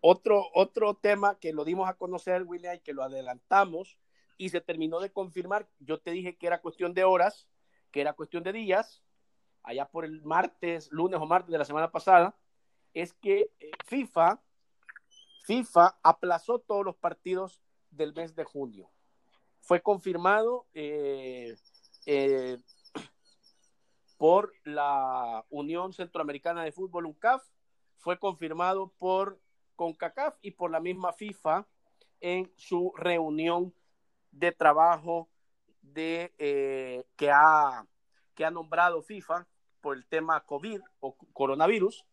Otro, otro tema que lo dimos a conocer, William, y que lo adelantamos y se terminó de confirmar, yo te dije que era cuestión de horas, que era cuestión de días, allá por el martes, lunes o martes de la semana pasada, es que eh, FIFA, FIFA aplazó todos los partidos del mes de junio. Fue confirmado eh, eh, por la Unión Centroamericana de Fútbol, UNCAF, fue confirmado por CONCACAF y por la misma FIFA en su reunión de trabajo de, eh, que, ha, que ha nombrado FIFA por el tema COVID o coronavirus,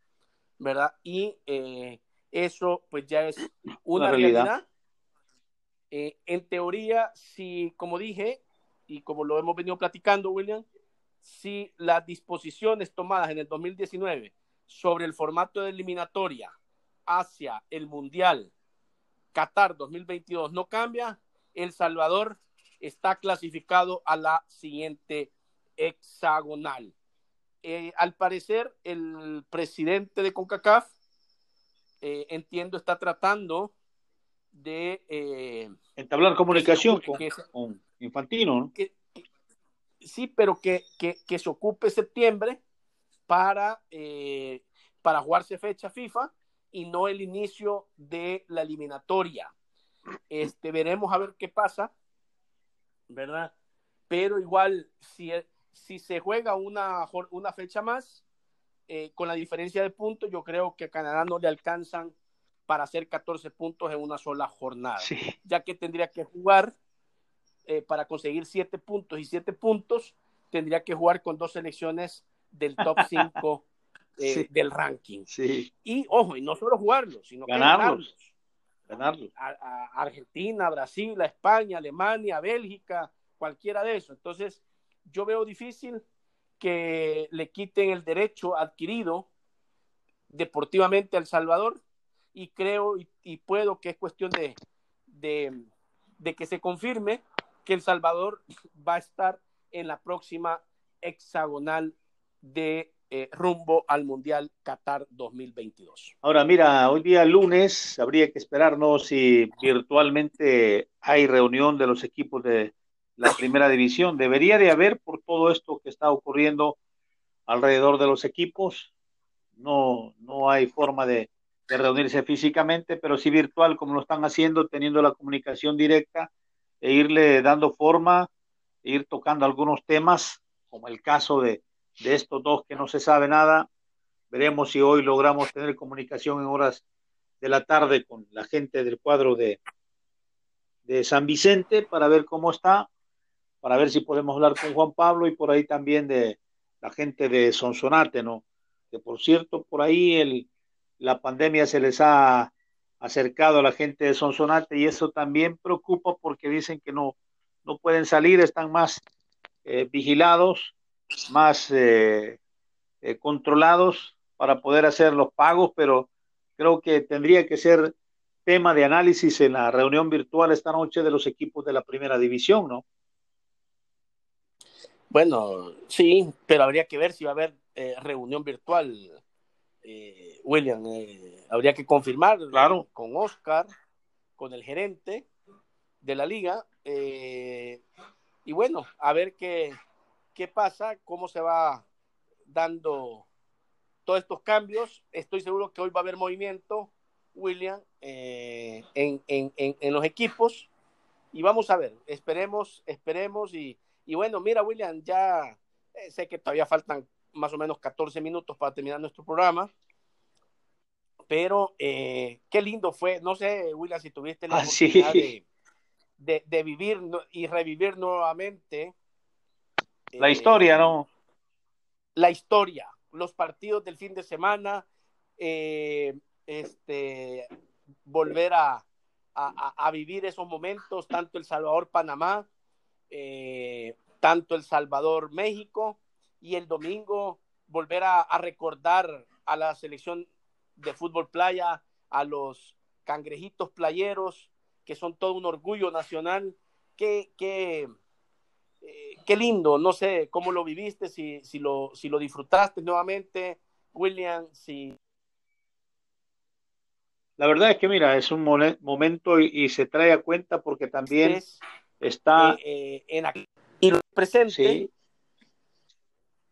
¿verdad? Y eh, eso pues ya es una, realidad. Eh, en teoría, si, como dije, y como lo hemos venido platicando, William, si las disposiciones tomadas en el 2019 sobre el formato de eliminatoria hacia el Mundial Qatar 2022 no cambia, El Salvador está clasificado a la siguiente hexagonal. Eh, al parecer, el presidente de CONCACAF, eh, entiendo, está tratando de... Eh, Entablar comunicación con, Infantino, sí, pero que, que, se ocupe septiembre para, para jugarse fecha FIFA y no el inicio de la eliminatoria. Este, veremos a ver qué pasa, ¿verdad? Pero igual, si, si se juega una, una fecha más, eh, con la diferencia de puntos, yo creo que a Canadá no le alcanzan para hacer 14 puntos en una sola jornada, ya que tendría que jugar eh, para conseguir 7 puntos y 7 puntos, tendría que jugar con dos selecciones del top 5 Eh, del ranking. Y ojo, y no solo jugarlos, sino ganarlos. ganarlos. A, Argentina, Brasil, a España, Alemania, Bélgica, cualquiera de esos. Entonces, yo veo difícil que le quiten el derecho adquirido deportivamente a El Salvador y creo y, puedo que es cuestión de, de, de que se confirme que El Salvador va a estar en la próxima hexagonal de eh, rumbo al Mundial Qatar 2022. Ahora, mira, hoy día lunes habría que esperarnos si virtualmente hay reunión de los equipos de la primera división. Debería de haber por todo esto que está ocurriendo alrededor de los equipos. No, no hay forma de, de reunirse físicamente, pero sí virtual, como lo están haciendo, teniendo la comunicación directa e irle dando forma, e ir tocando algunos temas, como el caso de, de estos dos que no se sabe nada Veremos si hoy logramos tener comunicación en horas de la tarde con la gente del cuadro de, de San Vicente para ver cómo está, para ver si podemos hablar con Juan Pablo y por ahí también de la gente de Sonsonate, ¿no? Que por cierto, por ahí el, la pandemia se les ha acercado a la gente de Sonsonate y eso también preocupa porque dicen que no, no pueden salir, están más eh, vigilados, más eh, eh, controlados para poder hacer los pagos, pero creo que tendría que ser tema de análisis en la reunión virtual esta noche de los equipos de la primera división, ¿no? Bueno, sí, pero habría que ver si va a haber eh, reunión virtual, eh, William. Eh, habría que confirmar claro. con Oscar, con el gerente de la liga. y bueno, a ver qué, qué pasa, cómo se va dando todos estos cambios. Estoy seguro que hoy va a haber movimiento, William, en, en, en, en los equipos. Y vamos a ver, esperemos, esperemos y y bueno, mira, William, ya eh, sé que todavía faltan más o menos 14 minutos para terminar nuestro programa. Pero eh, qué lindo fue, no sé, William, si tuviste la ah, oportunidad sí. de, de, vivir y revivir nuevamente. La eh, historia, ¿no? La historia, los partidos del fin de semana, este, volver a, a, a, vivir esos momentos, tanto El Salvador-Panamá, eh, tanto El Salvador, México, y el domingo volver a, a, recordar a la selección de fútbol playa, a los cangrejitos playeros, que son todo un orgullo nacional. Qué, qué, eh, qué lindo, no sé cómo lo viviste, si, si, lo, si lo disfrutaste nuevamente, William, si... La verdad es que mira, es un momento y, y se trae a cuenta porque también es, está eh, eh, en aquí y lo presente. Sí.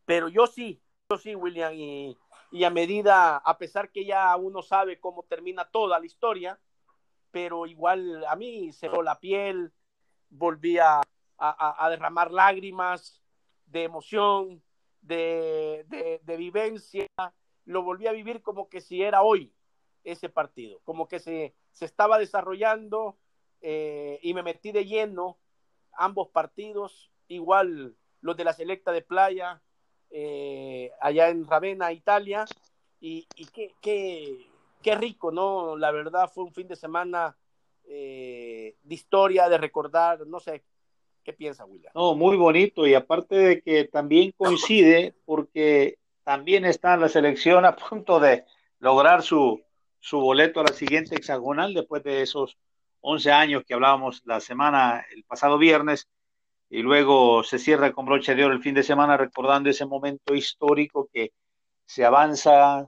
Pero yo sí, yo sí, William, y, y, a medida, a pesar que ya uno sabe cómo termina toda la historia, pero igual a mí se la piel, volví a, derramar lágrimas de emoción, de, de, de, vivencia, lo volví a vivir como que si era hoy ese partido, como que se, se estaba desarrollando eh, y me metí de lleno ambos partidos, igual los de la selecta de playa, eh, allá en Ravenna, Italia, y, y qué, qué, qué, rico, ¿no? La verdad fue un fin de semana eh, de historia, de recordar, no sé, ¿qué piensa William? No, muy bonito, y aparte de que también coincide, porque también está la selección a punto de lograr su, su boleto a la siguiente hexagonal después de esos 11 años que hablábamos la semana, el pasado viernes, y luego se cierra con broche de oro el fin de semana recordando ese momento histórico que se avanza,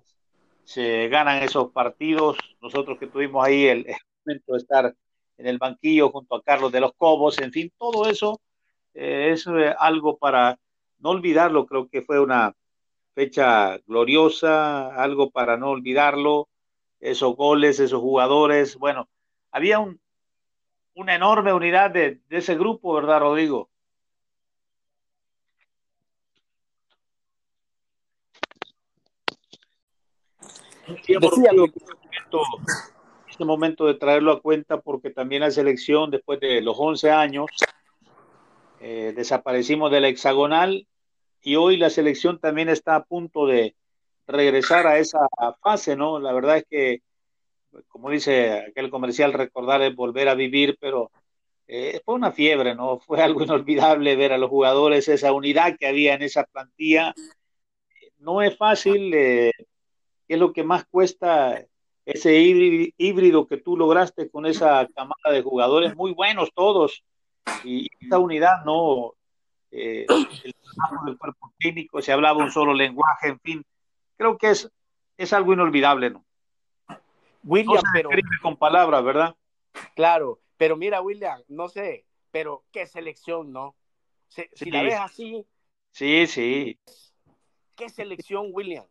se ganan esos partidos. Nosotros que tuvimos ahí el, momento de estar en el banquillo junto a Carlos de los Cobos, en fin, todo eso eh, es eh, algo para no olvidarlo, creo que fue una fecha gloriosa, algo para no olvidarlo, esos goles, esos jugadores, bueno, había un, una enorme unidad de, de ese grupo, ¿verdad, Rodrigo? Decía, momento, este momento de traerlo a cuenta porque también la selección después de los 11 años eh, desaparecimos de la hexagonal y hoy la selección también está a punto de regresar a esa fase, ¿no? La verdad es que como dice aquel comercial, recordar es volver a vivir, pero eh, fue una fiebre, ¿no? Fue algo inolvidable ver a los jugadores, esa unidad que había en esa plantilla. No es fácil, eh, ¿qué es lo que más cuesta ese híbrido que tú lograste con esa camada de jugadores muy buenos todos? Y esa unidad, ¿no? Eh, el trabajo del cuerpo técnico, se hablaba un solo lenguaje, en fin, creo que es, es algo inolvidable, ¿no? William, no se pero con palabras, ¿verdad? Claro, pero mira, William, no sé, pero qué selección, ¿no? Si, sí. si la ves así. Sí, sí. ¿Qué selección, William?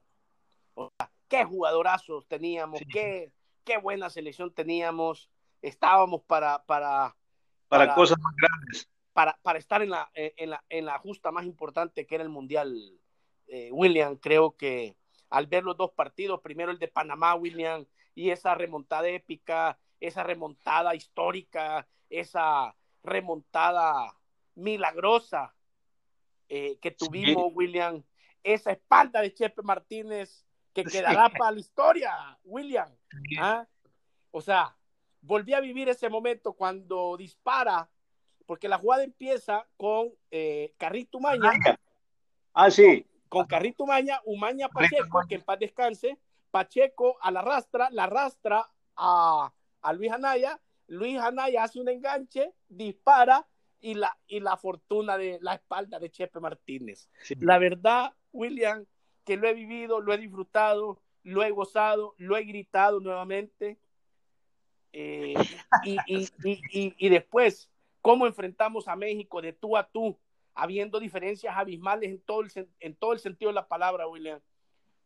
O sea, qué jugadorazos teníamos, sí. qué, qué buena selección teníamos. Estábamos para. Para, para, para cosas más grandes. Para, para estar en la, en, la, en la justa más importante que era el Mundial, eh, William. Creo que al ver los dos partidos, primero el de Panamá, William, y esa remontada épica, esa remontada histórica, esa remontada milagrosa eh, que tuvimos, William, esa espalda de Chepe Martínez que quedará para la historia, William. ¿ah? O sea, volví a vivir ese momento cuando dispara, porque la jugada empieza con eh, Carrito Maña. Ah, sí. Con, Carrito Maña, Umaña Pacheco, que en paz descanse. Pacheco a la rastra, la rastra a, a Luis Anaya. Luis Anaya hace un enganche, dispara y la, y la fortuna de la espalda de Chepe Martínez. La verdad, William, que lo he vivido, lo he disfrutado, lo he gozado, lo he gritado nuevamente. Eh, y, y, y, y, después, cómo enfrentamos a México de tú a tú, habiendo diferencias abismales en todo el, en todo el sentido de la palabra, William.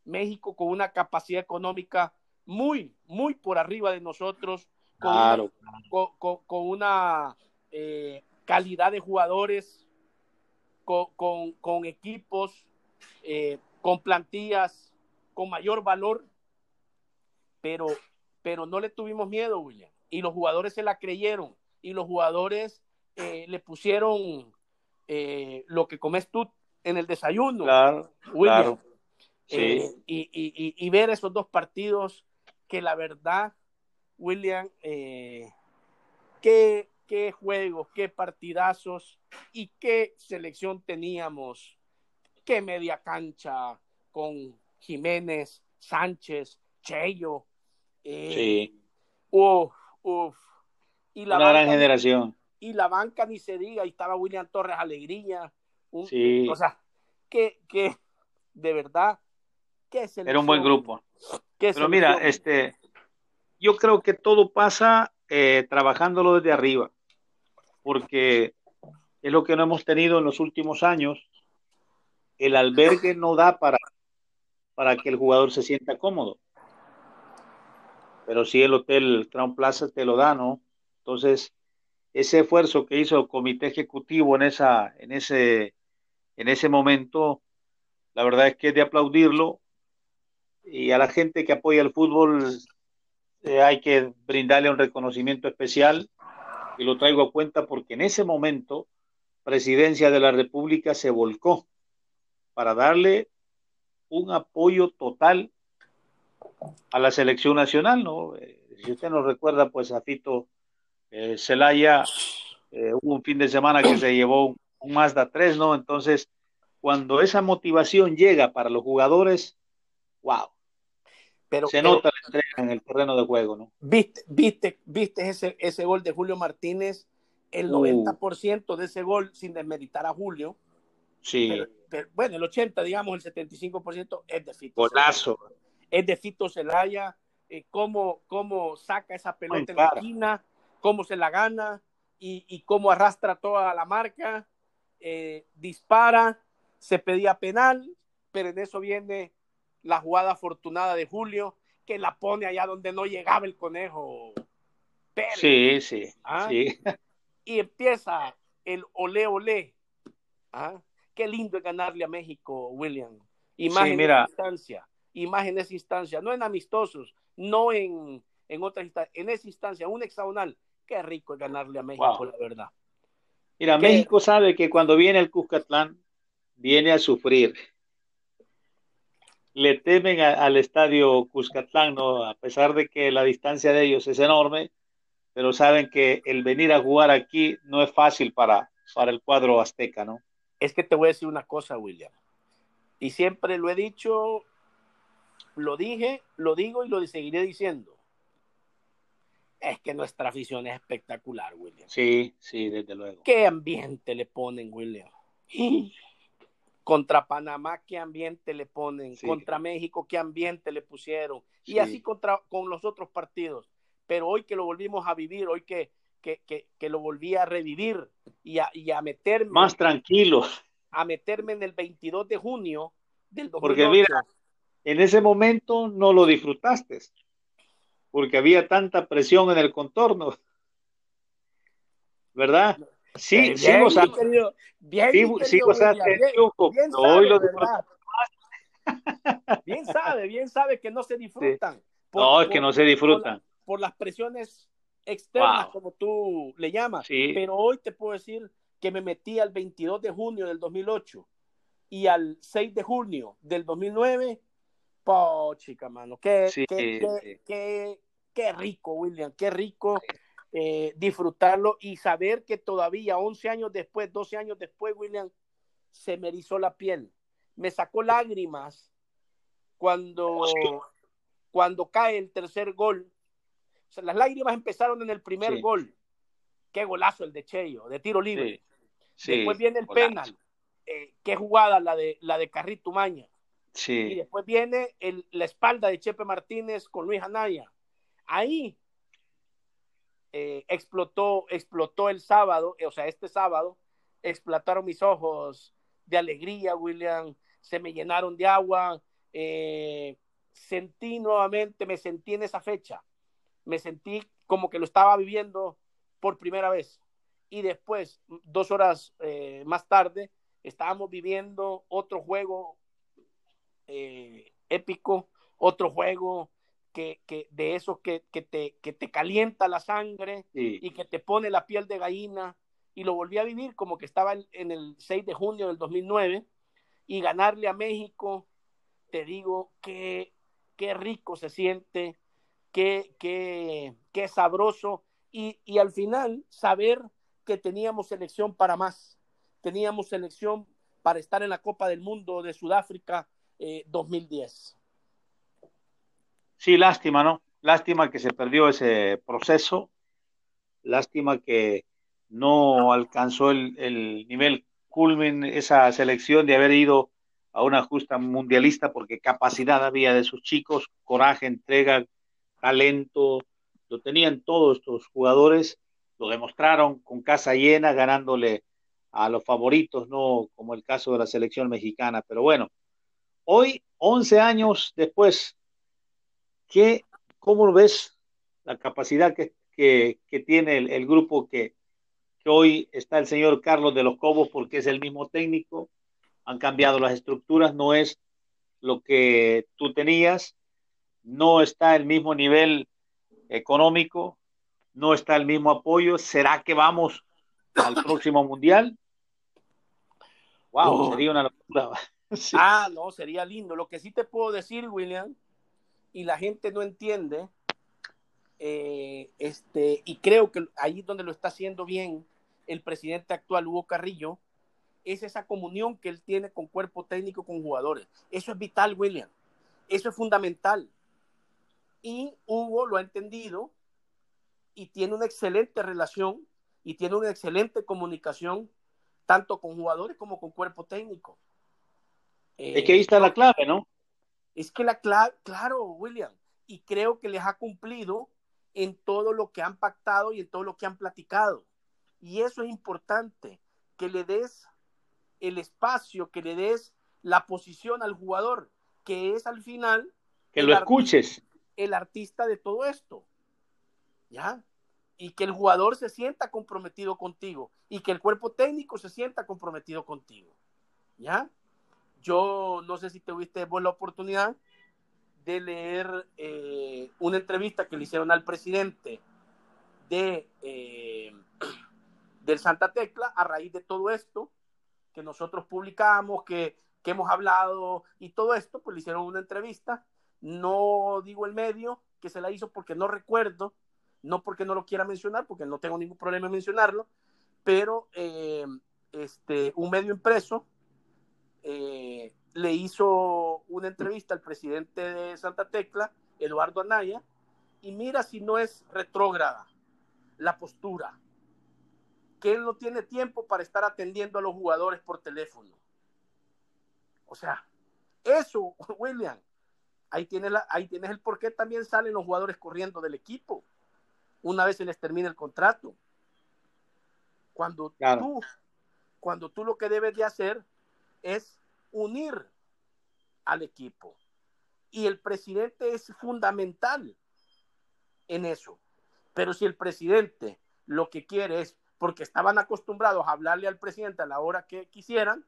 México con una capacidad económica muy, muy por arriba de nosotros, con claro. una, con, con, una eh, calidad de jugadores, con, equipos, eh, con plantillas, con mayor valor, pero, pero no le tuvimos miedo, William. Y los jugadores se la creyeron y los jugadores eh, le pusieron eh, lo que comes tú en el desayuno. Claro, William. claro. Sí. Eh, y, y, y, ver esos dos partidos que la verdad, William, eh, qué, qué juegos, qué partidazos y qué selección teníamos, qué media cancha con Jiménez, Sánchez, Cheyo. Eh, sí. Uf, uf. Y la Una banca, gran generación. Y la banca ni se diga, ahí estaba William Torres Alegría. Un, Sí. O sea, que, que de verdad, qué Era un buen grupo. qué Pero mira, este, yo creo que todo pasa eh, trabajándolo desde arriba, porque es lo que no hemos tenido en los últimos años. El albergue no da para, para que el jugador se sienta cómodo. Pero sí el hotel Crown Plaza te lo da, ¿no? Entonces, ese esfuerzo que hizo el comité ejecutivo en esa, en ese, en ese momento, la verdad es que es de aplaudirlo. Y a la gente que apoya el fútbol eh, hay que brindarle un reconocimiento especial. Y lo traigo a cuenta porque en ese momento, Presidencia de la República se volcó para darle un apoyo total a la selección nacional, ¿no? Eh, si usted nos recuerda, pues a Fito eh, Celaya, eh, hubo un fin de semana que se llevó un, un Mazda 3, ¿no? Entonces, cuando esa motivación llega para los jugadores, wow, pero, se pero, nota la entrega en el terreno de juego, ¿no? Viste, viste, viste ese, ese gol de Julio Martínez, el Uh. 90% de ese gol, sin desmeritar a Julio, Sí, pero, pero, bueno, el 80, digamos, el 75% es de Fito. golazo. Es de Fito Celaya, eh, cómo, cómo saca esa pelota Muy en la esquina, cómo se la gana y, y cómo arrastra toda la marca, eh, dispara, se pedía penal, pero en eso viene la jugada afortunada de Julio, que la pone allá donde no llegaba el conejo. Pérez. Sí, sí, Ah. sí. Y empieza el olé olé. ¿Ah? Qué lindo es ganarle a México, William. Y más Sí, en mira. esa instancia. Y más en esa instancia. No en amistosos, no en, en otras instancias. En esa instancia, un hexagonal. Qué rico es ganarle a México, Wow. la verdad. Mira, ¿Qué? México sabe que cuando viene el Cuscatlán, viene a sufrir. Le temen a- al estadio Cuscatlán, ¿no? A pesar de que la distancia de ellos es enorme, pero saben que el venir a jugar aquí no es fácil para, para el cuadro azteca, ¿no? Es que te voy a decir una cosa, William. Y siempre lo he dicho, lo dije, lo digo y lo seguiré diciendo. Es que nuestra afición es espectacular, William. Sí, sí, desde luego. ¿Qué ambiente le ponen, William? Contra Panamá, ¿qué ambiente le ponen? Sí. Contra México, ¿qué ambiente le pusieron? Y Sí. así contra, con los otros partidos. Pero hoy que lo volvimos a vivir, hoy que, que, que, que lo volví a revivir y a, y a meterme Más tranquilo. a meterme en el 22 de junio del 2008. Porque mira, En ese momento no lo disfrutaste, porque había tanta presión en el contorno. ¿Verdad? Sí, sí bien, gozaste, bien, sí, sí gozaste bien- triunfo, bien pero hoy lo. ¿verdad? bien sabe, bien sabe que no se disfrutan. no, es que no se disfrutan. Por, las presiones externas, como tú le llamas. Pero hoy te puedo decir que me metí al 22 de junio del 2008 y al 6 de junio del 2009. Po, chica, mano. Qué, qué, qué, rico, William. Qué rico eh, disfrutarlo y saber que todavía 11 años después, 12 años después, William, se me erizó la piel. Me sacó lágrimas cuando, cuando cae el tercer gol. O sea, las lágrimas empezaron en el primer gol. Qué golazo el de Cheyo, de tiro libre. después viene el penal. Eh, qué jugada la de, la de Carrito Maña. Y después viene el, la espalda de Chepe Martínez con Luis Anaya. Ahí eh, explotó, explotó el sábado, o sea, este sábado, explotaron mis ojos de alegría, William, se me llenaron de agua, eh, sentí nuevamente, me sentí en esa fecha, me sentí como que lo estaba viviendo por primera vez. Y después, dos horas eh, más tarde, estábamos viviendo otro juego eh, épico, otro juego que, de eso que, te, que te calienta la sangre y que te pone la piel de gallina. Y lo volví a vivir como que estaba en el 6 de junio del 2009 y ganarle a México, te digo que qué rico se siente, qué, qué, qué sabroso. Y, y, al final saber que teníamos selección para más, teníamos selección para estar en la Copa del Mundo de Sudáfrica 2010. Sí, lástima, ¿no? Lástima que se perdió ese proceso, lástima que no alcanzó el, nivel culmin esa selección de haber ido a una justa mundialista porque capacidad había de sus chicos, coraje, entrega, talento, lo tenían todos estos jugadores, lo demostraron con casa llena, ganándole a los favoritos, no como el caso de la selección mexicana. Pero bueno, hoy, 11 años después, ¿qué, ¿cómo ves la capacidad que, tiene el grupo que, que hoy está el señor Carlos de los Cobos porque es el mismo técnico, han cambiado las estructuras, no es lo que tú tenías, no está el mismo nivel económico, no está el mismo apoyo, ¿será que vamos al próximo mundial? Wow, sería una locura. Ah, no, sería lindo. Lo que sí te puedo decir, William, y la gente no entiende, eh, este, y creo que ahí donde lo está haciendo bien el presidente actual, Hugo Carrillo, es esa comunión que él tiene con cuerpo técnico, con jugadores. Eso es vital, William. Eso es fundamental. Y Hugo lo ha entendido y tiene una excelente relación y tiene una excelente comunicación tanto con jugadores como con cuerpo técnico. es que ahí está la clave, ¿no? Es que la clave, claro, William, y creo que les ha cumplido en todo lo que han pactado y en todo lo que han platicado. Y eso es importante, que le des el espacio, que le des la posición al jugador, que es al final... Que lo escuches. el artista de todo esto. ¿Ya? Y que el jugador se sienta comprometido contigo y que el cuerpo técnico se sienta comprometido contigo. ¿Ya? Yo no sé si te tuviste vos la oportunidad de leer eh, una entrevista que le hicieron al presidente de, eh, del Santa Tecla a raíz de todo esto que nosotros publicamos, que, que hemos hablado y todo esto, pues le hicieron una entrevista. No digo el medio que se la hizo porque no recuerdo, no porque no lo quiera mencionar, porque no tengo ningún problema en mencionarlo, pero eh, este, un medio impreso le hizo una entrevista al presidente de Santa Tecla, Eduardo Anaya, y mira si no es retrógrada la postura, que él no tiene tiempo para estar atendiendo a los jugadores por teléfono. O sea, eso, William, ahí tienes, la, ahí tienes el por qué también salen los jugadores corriendo del equipo una vez se les termina el contrato. Cuando tú, cuando tú lo que debes de hacer es unir al equipo. Y el presidente es fundamental en eso. Pero si el presidente lo que quiere es, porque estaban acostumbrados a hablarle al presidente a la hora que quisieran,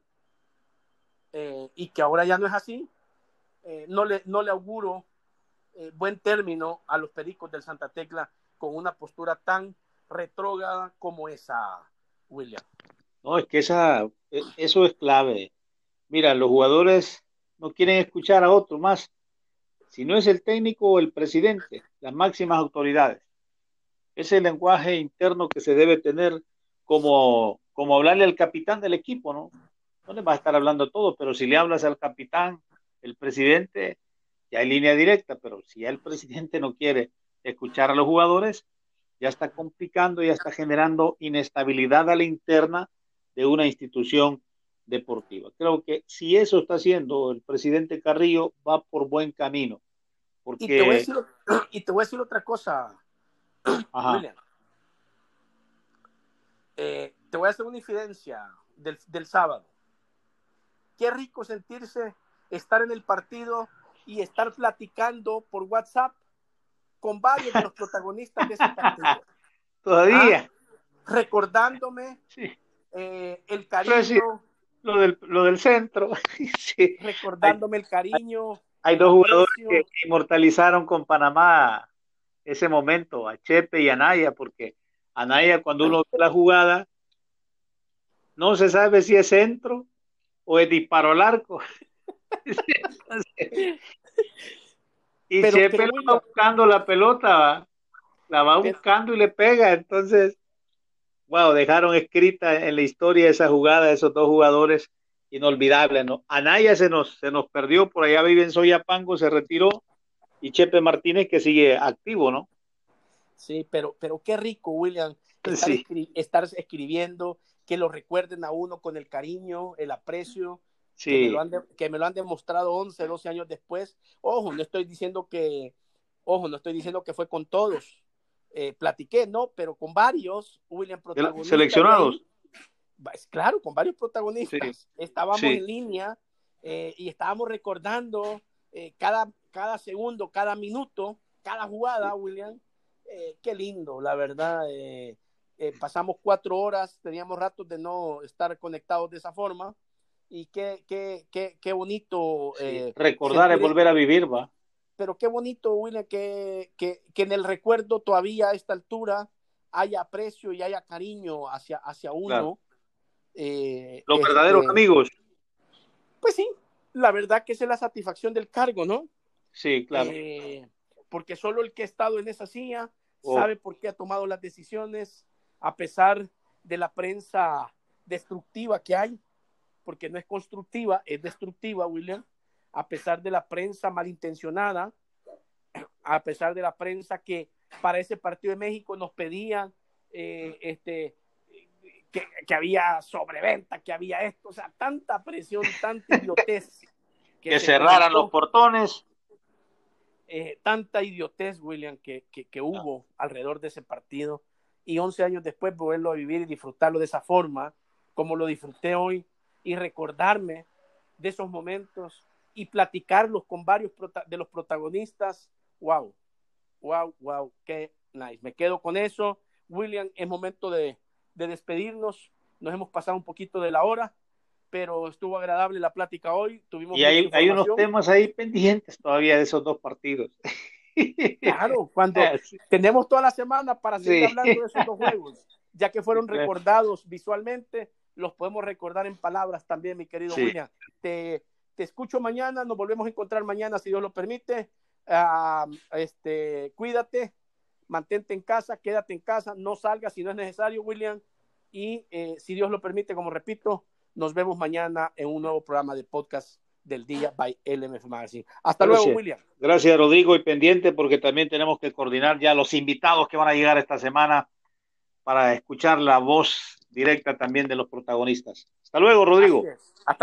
eh, y que ahora ya no es así, eh, no, le, no le auguro eh, buen término a los pericos del Santa Tecla con una postura tan retrógrada como esa, William. No, es que esa, e, eso es clave. Mira, los jugadores no quieren escuchar a otro más. Si no es el técnico o el presidente, las máximas autoridades. Ese es el lenguaje interno que se debe tener como, como hablarle al capitán del equipo, ¿no? No le va a estar hablando todo, pero si le hablas al capitán, el presidente, ya hay línea directa, pero si ya el presidente no quiere escuchar a los jugadores, ya está complicando, ya está generando inestabilidad a la interna de una institución deportiva. Creo que si eso está haciendo el presidente Carrillo, va por buen camino. Porque... Y, te voy a decir, y te voy a decir otra cosa, William. Eh, te voy a hacer una infidencia del, del sábado. Qué rico sentirse estar en el partido y estar platicando por WhatsApp con varios de los protagonistas de ese partido. Todavía. Ah, recordándome eh, el cariño. Lo, del, lo del centro. Recordándome el cariño. Hay dos jugadores que inmortalizaron con Panamá ese momento, a Chepe y a Naya, porque Anaya cuando uno ve la jugada, no se sabe si es centro o es disparo al arco. y Chepe va buscando la pelota, la va buscando y le pega. Entonces, wow, dejaron escrita en la historia esa jugada de esos dos jugadores inolvidables. ¿no? Anaya se nos, se nos perdió, por allá vive en Soyapango, se retiró. Y Chepe Martínez que sigue activo, ¿no? Sí, pero, pero qué rico, William, estar, escribiendo, que lo recuerden a uno con el cariño, el aprecio, que, me lo han demostrado 11, 12 años después. Ojo, no estoy diciendo que, ojo, no estoy diciendo que fue con todos. Eh, platiqué, ¿no? Pero con varios, William, protagonistas. ¿Seleccionados? claro, con varios protagonistas. Estábamos en línea eh, y estábamos recordando eh, cada, cada segundo, cada minuto, cada jugada, William. qué lindo, la verdad. pasamos cuatro horas, teníamos ratos de no estar conectados de esa forma y qué, qué, qué, qué bonito. Recordar es volver a vivir, va. Pero qué bonito, William, que, que, que, en el recuerdo todavía a esta altura haya aprecio y haya cariño hacia, hacia uno. Eh, Los verdaderos este, amigos. Pues sí, la verdad que es la satisfacción del cargo, ¿no? Sí, claro. Eh, porque solo el que ha estado en esa silla oh. sabe por qué ha tomado las decisiones, a pesar de la prensa destructiva que hay porque no es constructiva, es destructiva, William, a pesar de la prensa malintencionada, a pesar de la prensa que para ese partido de México nos pedían eh, este, que, había sobreventa, que había esto, o sea, tanta presión, tanta idiotez. Que, cerraran los portones. Eh, tanta idiotez, William, que, que, hubo alrededor de ese partido. Y 11 años después, volverlo a vivir y disfrutarlo de esa forma, como lo disfruté hoy, y recordarme de esos momentos y platicarlos con varios de los protagonistas. Wow, wow, wow, qué nice. Me quedo con eso. William, es momento de, despedirnos. Nos hemos pasado un poquito de la hora, pero estuvo agradable la plática hoy. Tuvimos y hay, hay unos temas ahí pendientes todavía de esos dos partidos. Claro, cuando tenemos toda la semana para seguir hablando de esos dos juegos, ya que fueron recordados visualmente los podemos recordar en palabras también, mi querido William. Te, te, escucho mañana, nos volvemos a encontrar mañana, si Dios lo permite. Ah, este, cuídate, mantente en casa, quédate en casa, no salgas si no es necesario, William. Y eh, si Dios lo permite, como repito, nos vemos mañana en un nuevo programa de podcast del día by LMF Magazine. Hasta luego, William. Gracias, Rodrigo, y pendiente porque también tenemos que coordinar ya los invitados que van a llegar esta semana para escuchar la voz directa también de los protagonistas. Hasta luego, Rodrigo. Hasta